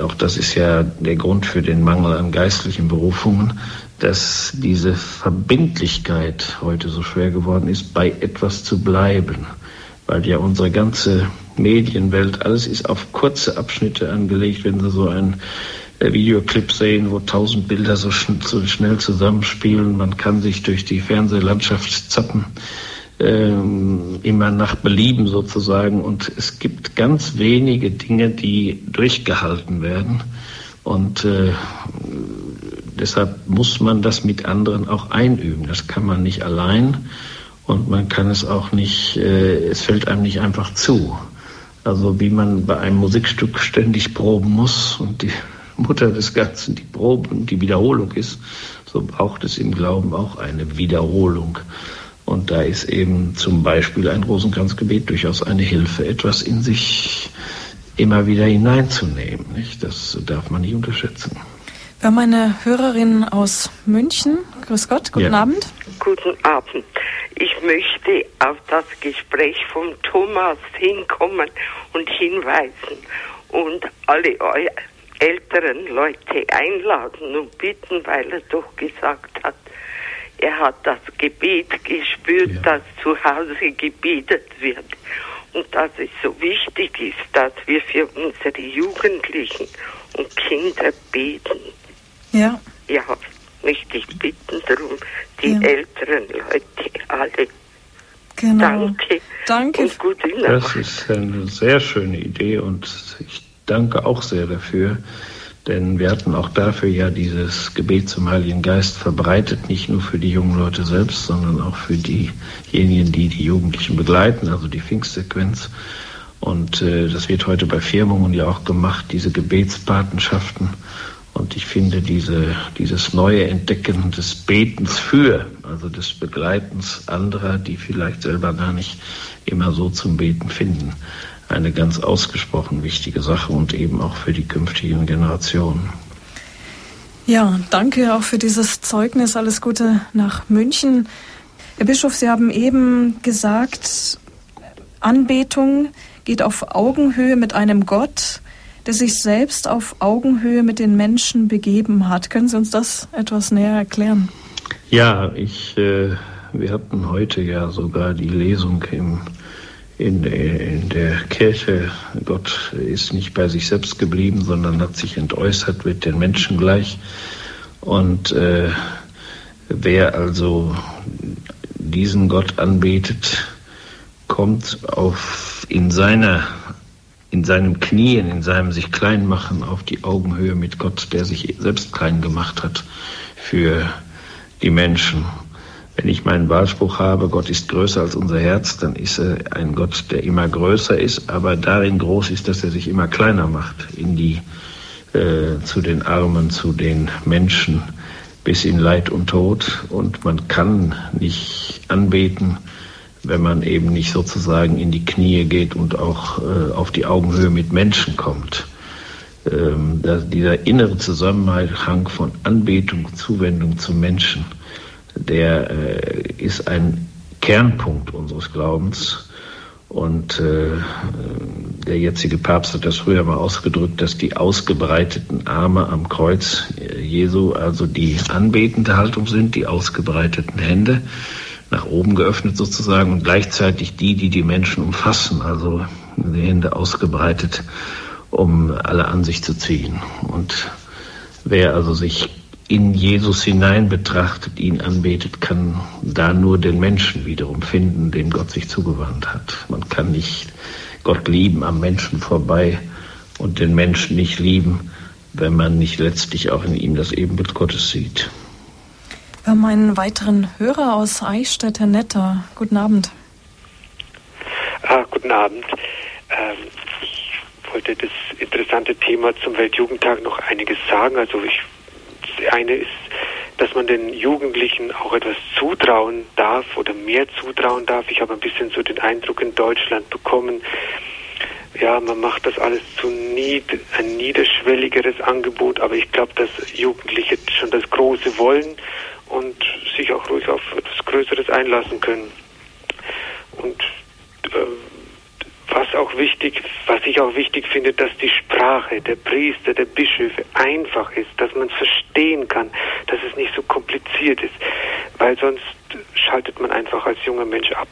auch das ist ja der Grund für den Mangel an geistlichen Berufungen, dass diese Verbindlichkeit heute so schwer geworden ist, bei etwas zu bleiben. Weil ja unsere ganze Medienwelt, alles ist auf kurze Abschnitte angelegt. Wenn Sie so einen äh, Videoclip sehen, wo tausend Bilder so, schnell zusammenspielen, man kann sich durch die Fernsehlandschaft zappen ähm, immer nach Belieben sozusagen. Und es gibt ganz wenige Dinge, die durchgehalten werden. Und äh, deshalb muss man das mit anderen auch einüben. Das kann man nicht allein und man kann es auch nicht, äh, es fällt einem nicht einfach zu. Also wie man bei einem Musikstück ständig proben muss und die Mutter des Ganzen die Probe und die Wiederholung ist, so braucht es im Glauben auch eine Wiederholung. Und da ist eben zum Beispiel ein Rosenkranzgebet durchaus eine Hilfe, etwas in sich immer wieder hineinzunehmen. Nicht? Das darf man nicht unterschätzen. Wir haben eine Hörerin aus München. Grüß Gott, guten ja. Abend. Guten Abend. Ich möchte auf das Gespräch von Thomas hinkommen und hinweisen und alle älteren Leute einladen und bitten, weil er doch gesagt hat, er hat das Gebet gespürt, ja. dass zu Hause gebetet wird. Und dass es so wichtig ist, dass wir für unsere Jugendlichen und Kinder beten. Ja. Ja, möchte ich bitten darum, die ja. älteren Leute alle. Genau. Danke. Danke. Und gute Nacht. Das ist eine sehr schöne Idee und ich danke auch sehr dafür. Denn wir hatten auch dafür ja dieses Gebet zum Heiligen Geist verbreitet, nicht nur für die jungen Leute selbst, sondern auch für diejenigen, die die Jugendlichen begleiten, also die Pfingstsequenz. Und äh, das wird heute bei Firmungen ja auch gemacht, diese Gebetspatenschaften. Und ich finde diese, dieses neue Entdecken des Betens für, also des Begleitens anderer, die vielleicht selber gar nicht immer so zum Beten finden, eine ganz ausgesprochen wichtige Sache und eben auch für die künftigen Generationen. Ja, danke auch für dieses Zeugnis. Alles Gute nach München. Herr Bischof, Sie haben eben gesagt, Anbetung geht auf Augenhöhe mit einem Gott, der sich selbst auf Augenhöhe mit den Menschen begeben hat. Können Sie uns das etwas näher erklären? Ja, ich, äh, wir hatten heute ja sogar die Lesung im in, in der Kirche. Gott ist nicht bei sich selbst geblieben, sondern hat sich entäußert, wird den Menschen gleich. Und äh, wer also diesen Gott anbetet, kommt auf in seiner in seinem Knien, in seinem sich klein machen auf die Augenhöhe mit Gott, der sich selbst klein gemacht hat für die Menschen. Wenn ich meinen Wahlspruch habe, Gott ist größer als unser Herz, dann ist er ein Gott, der immer größer ist, aber darin groß ist, dass er sich immer kleiner macht in die äh, zu den Armen, zu den Menschen bis in Leid und Tod. Und man kann nicht anbeten, wenn man eben nicht sozusagen in die Knie geht und auch äh, auf die Augenhöhe mit Menschen kommt. Ähm, dieser innere Zusammenhang von Anbetung, Zuwendung zu Menschen, der äh, ist ein Kernpunkt unseres Glaubens. Und äh, der jetzige Papst hat das früher mal ausgedrückt, dass die ausgebreiteten Arme am Kreuz äh, Jesu also die anbetende Haltung sind, die ausgebreiteten Hände nach oben geöffnet sozusagen und gleichzeitig die, die die Menschen umfassen, also die Hände ausgebreitet, um alle an sich zu ziehen. Und wer also sich in Jesus hinein betrachtet, ihn anbetet, kann da nur den Menschen wiederum finden, dem Gott sich zugewandt hat. Man kann nicht Gott lieben am Menschen vorbei und den Menschen nicht lieben, wenn man nicht letztlich auch in ihm das Ebenbild Gottes sieht. Wir haben einen weiteren Hörer aus Eichstätt, Herr Netter. Guten Abend. Ah, guten Abend. Ähm, ich wollte das interessante Thema zum Weltjugendtag noch einiges sagen. Also ich eine ist, dass man den Jugendlichen auch etwas zutrauen darf oder mehr zutrauen darf. Ich habe ein bisschen so den Eindruck in Deutschland bekommen, ja, man macht das alles zu nied, ein niederschwelligeres Angebot, aber ich glaube, dass Jugendliche schon das Große wollen und sich auch ruhig auf etwas Größeres einlassen können. Und äh, was auch wichtig, was ich auch wichtig finde, dass die Sprache der Priester, der Bischöfe einfach ist, dass man es verstehen kann, dass es nicht so kompliziert ist, weil sonst schaltet man einfach als junger Mensch ab.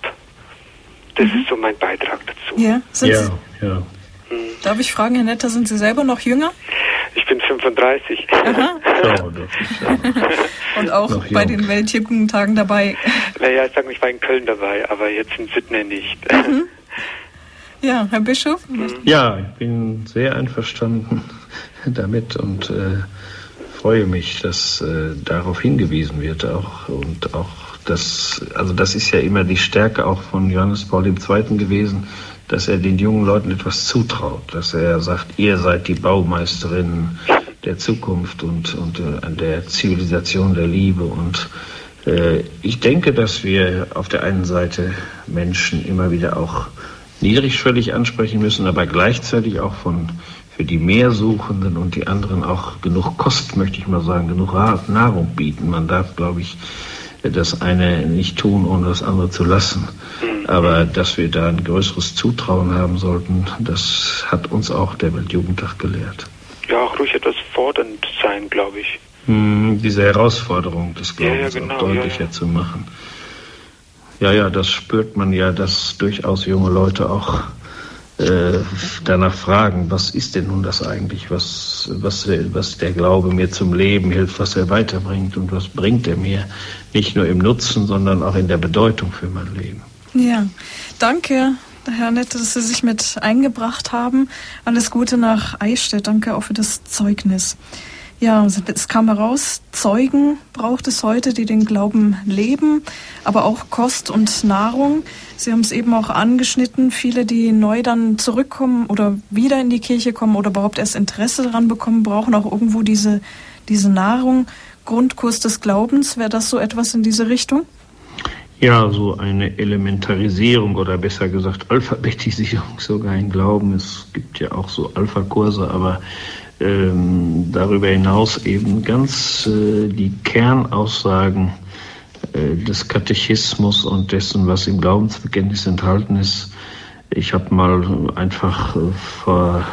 Das mhm. ist so mein Beitrag dazu. Ja, sind ja, Sie, ja. Hm. Darf ich fragen, Herr Netter, sind Sie selber noch jünger? Ich bin 35. Aha. Und auch bei den Weltjugendtagen dabei. Naja, ich sage, ich war in Köln dabei, aber jetzt in Sydney nicht. Mhm. Ja, Herr Bischof? Ja, ich bin sehr einverstanden damit und äh, freue mich, dass äh, darauf hingewiesen wird auch und auch das, also das ist ja immer die Stärke auch von Johannes Paul II. gewesen, dass er den jungen Leuten etwas zutraut, dass er sagt, ihr seid die Baumeisterin der Zukunft und, und äh, der Zivilisation der Liebe und äh, ich denke, dass wir auf der einen Seite Menschen immer wieder auch niedrigschwellig ansprechen müssen, aber gleichzeitig auch von für die Mehrsuchenden und die anderen auch genug Kost, möchte ich mal sagen, genug Nahrung bieten. Man darf, glaube ich, das eine nicht tun, ohne das andere zu lassen. Aber dass wir da ein größeres Zutrauen haben sollten, das hat uns auch der Weltjugendtag gelehrt. Ja, auch ruhig etwas fordernd sein, glaube ich. Hm, diese Herausforderung des Glaubens ja, ja, genau, deutlicher ja, zu machen. Ja, ja, das spürt man ja, dass durchaus junge Leute auch äh, danach fragen, was ist denn nun das eigentlich, was, was, was der Glaube mir zum Leben hilft, was er weiterbringt und was bringt er mir, nicht nur im Nutzen, sondern auch in der Bedeutung für mein Leben. Ja, danke. Herr Nette, dass Sie sich mit eingebracht haben. Alles Gute nach Eichstätt. Danke auch für das Zeugnis. Ja, es kam heraus, Zeugen braucht es heute, die den Glauben leben, aber auch Kost und Nahrung. Sie haben es eben auch angeschnitten, viele, die neu dann zurückkommen oder wieder in die Kirche kommen oder überhaupt erst Interesse daran bekommen, brauchen auch irgendwo diese, diese Nahrung. Grundkurs des Glaubens, wäre das so etwas in diese Richtung? Ja, so eine Elementarisierung oder besser gesagt Alphabetisierung sogar im Glauben. Es gibt ja auch so Alpha-Kurse, aber ähm, darüber hinaus eben ganz äh, die Kernaussagen äh, des Katechismus und dessen, was im Glaubensbekenntnis enthalten ist. Ich habe mal einfach äh, vor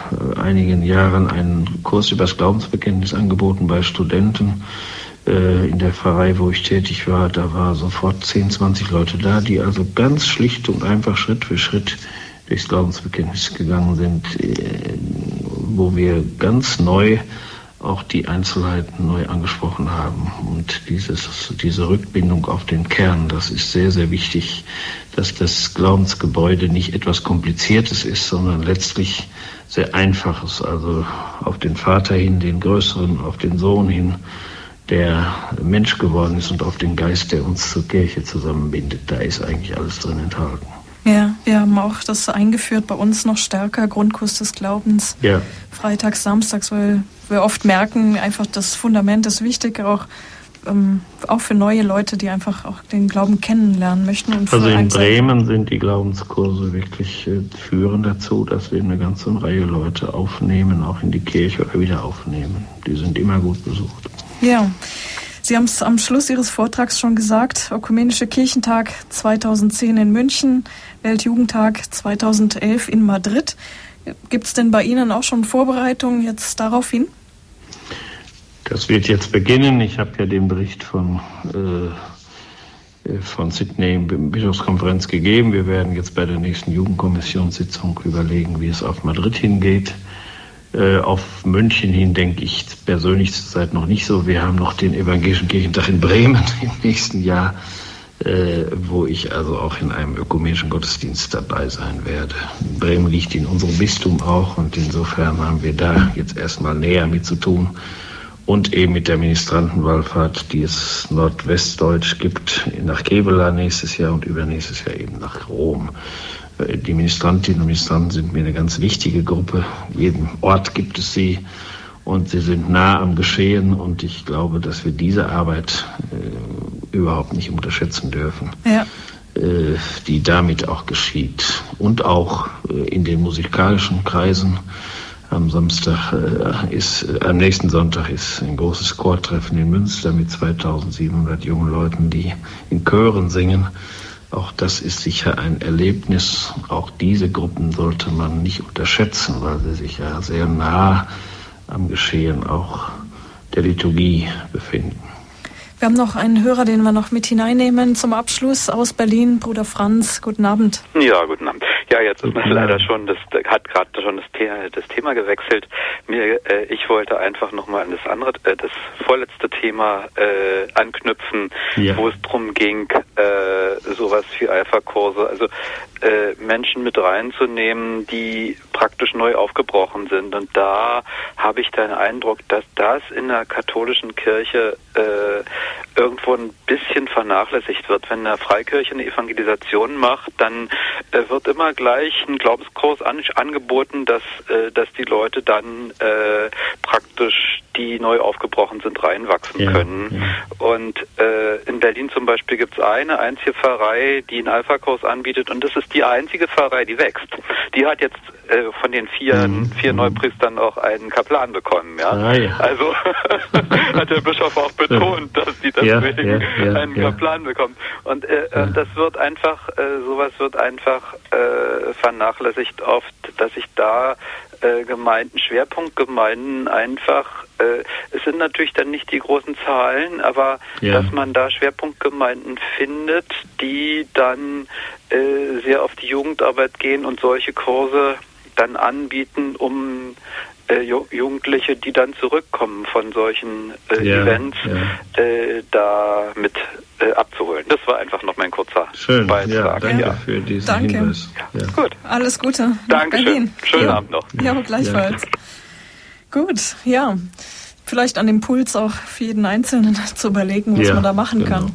einigen Jahren einen Kurs über das Glaubensbekenntnis angeboten bei Studenten äh, in der Pfarrei, wo ich tätig war. Da war sofort 10, 20 Leute da, die also ganz schlicht und einfach Schritt für Schritt durchs Glaubensbekenntnis gegangen sind, äh, wo wir ganz neu auch die Einzelheiten neu angesprochen haben. Und dieses, diese Rückbindung auf den Kern, das ist sehr, sehr wichtig, dass das Glaubensgebäude nicht etwas Kompliziertes ist, sondern letztlich sehr Einfaches, also auf den Vater hin, den Größeren, auf den Sohn hin, der Mensch geworden ist und auf den Geist, der uns zur Kirche zusammenbindet. Da ist eigentlich alles drin enthalten. Ja, wir haben auch das eingeführt bei uns noch stärker, Grundkurs des Glaubens. Ja. Freitags, samstags, weil wir oft merken, einfach das Fundament ist wichtig, auch, ähm, auch für neue Leute, die einfach auch den Glauben kennenlernen möchten. also in Bremen sind die Glaubenskurse wirklich äh, führend dazu, dass wir eine ganze Reihe Leute aufnehmen, auch in die Kirche oder wieder aufnehmen. Die sind immer gut besucht. Ja. Sie haben es am Schluss Ihres Vortrags schon gesagt, Ökumenische Kirchentag 2010 in München, Weltjugendtag 2011 in Madrid. Gibt es denn bei Ihnen auch schon Vorbereitungen jetzt darauf hin? Das wird jetzt beginnen. Ich habe ja den Bericht von, äh, von Sydney Bischofskonferenz gegeben. Wir werden jetzt bei der nächsten Jugendkommissionssitzung überlegen, wie es auf Madrid hingeht. Äh, auf München hin denke ich persönlich zurzeit noch nicht so. Wir haben noch den Evangelischen Kirchentag in Bremen im nächsten Jahr, äh, wo ich also auch in einem ökumenischen Gottesdienst dabei sein werde. Bremen liegt in unserem Bistum auch und insofern haben wir da jetzt erstmal näher mit zu tun und eben mit der Ministrantenwallfahrt, die es nordwestdeutsch gibt, nach Kevela nächstes Jahr und übernächstes Jahr eben nach Rom. Die Ministrantinnen und Ministranten sind mir eine ganz wichtige Gruppe. Jeden Ort gibt es sie und sie sind nah am Geschehen und ich glaube, dass wir diese Arbeit äh, überhaupt nicht unterschätzen dürfen. Ja. Äh, die damit auch geschieht. Und auch äh, in den musikalischen Kreisen. Am Samstag äh, ist, äh, am nächsten Sonntag ist ein großes Chortreffen in Münster mit 2700 jungen Leuten, die in Chören singen. Auch das ist sicher ein Erlebnis. Auch diese Gruppen sollte man nicht unterschätzen, weil sie sich ja sehr nah am Geschehen auch der Liturgie befinden. Wir haben noch einen Hörer, den wir noch mit hineinnehmen zum Abschluss aus Berlin, Bruder Franz. Guten Abend. Ja, guten Abend. Ja, jetzt ist man leider schon, das hat gerade schon das, das, Thema gewechselt. Mir, äh, ich wollte einfach nochmal an das andere, äh, das vorletzte Thema äh, anknüpfen, ja. wo es darum ging, äh, sowas wie Alpha-Kurse, also äh, Menschen mit reinzunehmen, die praktisch neu aufgebrochen sind. Und da habe ich den Eindruck, dass das in der katholischen Kirche äh, irgendwo ein bisschen vernachlässigt wird. Wenn eine Freikirche eine Evangelisation macht, dann äh, wird immer gleich ein Glaubenskurs an, angeboten, dass, äh, dass die Leute dann äh, praktisch, die neu aufgebrochen sind, reinwachsen ja, können. Ja. Und äh, in Berlin zum Beispiel gibt es eine einzige Pfarrei, die einen Alpha-Kurs anbietet und das ist die einzige Pfarrei, die wächst. Die hat jetzt äh, von den vier, mhm. vier mhm. Neupriestern auch einen Kaplan bekommen. Ja? Ah, ja. Also hat der Bischof auch betont, dass die deswegen einen Kaplan bekommen. Und äh, äh, das wird einfach, äh, sowas wird einfach äh, vernachlässigt oft, dass ich da äh, Gemeinden, Schwerpunktgemeinden einfach, äh, es sind natürlich dann nicht die großen Zahlen, aber ja. dass man da Schwerpunktgemeinden findet, die dann äh, sehr auf die Jugendarbeit gehen und solche Kurse dann anbieten, um äh, Jugendliche, die dann zurückkommen von solchen äh, ja, Events, ja. Äh, da mit äh, abzuholen. Das war einfach noch mein kurzer Schön. Beitrag. Ja, danke ja. für diesen danke. Hinweis. Ja. Gut. Alles Gute. Dankeschön. Schönen Abend noch. Ja, gleichfalls. Gut, ja. Vielleicht an dem Puls auch für jeden Einzelnen zu überlegen, was man da machen genau. kann.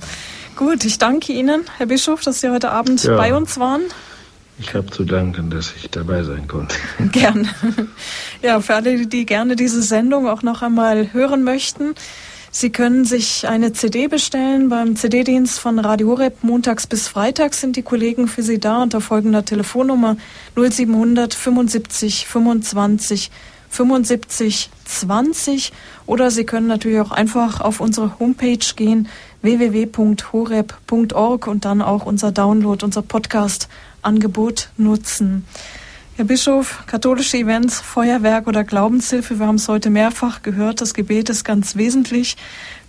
Gut, ich danke Ihnen, Herr Bischof, dass Sie heute Abend bei uns waren. Ich habe zu danken, dass ich dabei sein konnte. Gerne. Ja, für alle, die gerne diese Sendung auch noch einmal hören möchten, Sie können sich eine CD bestellen. Beim CD-Dienst von Radio Horeb montags bis freitags sind die Kollegen für Sie da unter folgender Telefonnummer 0700 75 25 75 20 oder Sie können natürlich auch einfach auf unsere Homepage gehen www.horeb.org und dann auch unser Download, unser Podcast-Angebot nutzen. Herr Bischof, katholische Events, Feuerwerk oder Glaubenshilfe, wir haben es heute mehrfach gehört, das Gebet ist ganz wesentlich.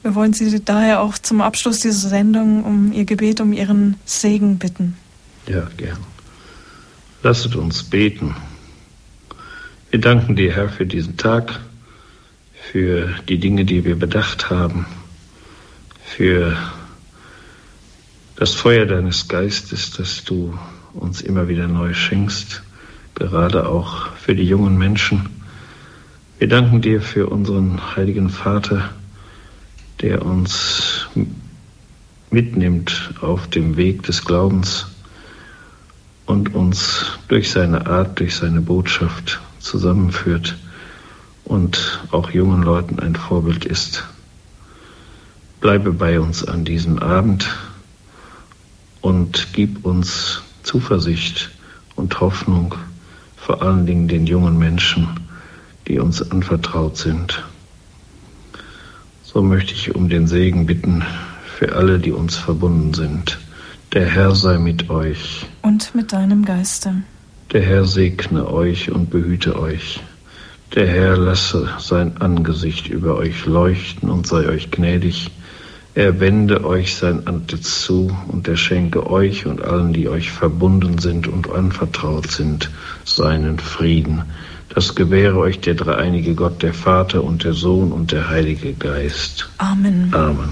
Wir wollen Sie daher auch zum Abschluss dieser Sendung um Ihr Gebet, um Ihren Segen bitten. Ja, gern. Lasset uns beten. Wir danken dir, Herr, für diesen Tag, für die Dinge, die wir bedacht haben, für das Feuer deines Geistes, das du uns immer wieder neu schenkst gerade auch für die jungen Menschen. Wir danken dir für unseren heiligen Vater, der uns mitnimmt auf dem Weg des Glaubens und uns durch seine Art, durch seine Botschaft zusammenführt und auch jungen Leuten ein Vorbild ist. Bleibe bei uns an diesem Abend und gib uns Zuversicht und Hoffnung, vor allen Dingen den jungen Menschen, die uns anvertraut sind. So möchte ich um den Segen bitten für alle, die uns verbunden sind. Der Herr sei mit euch. Und mit deinem Geiste. Der Herr segne euch und behüte euch. Der Herr lasse sein Angesicht über euch leuchten und sei euch gnädig. Er wende euch sein Antlitz zu und er schenke euch und allen, die euch verbunden sind und anvertraut sind, seinen Frieden. Das gewähre euch der dreieinige Gott, der Vater und der Sohn und der Heilige Geist. Amen. Amen.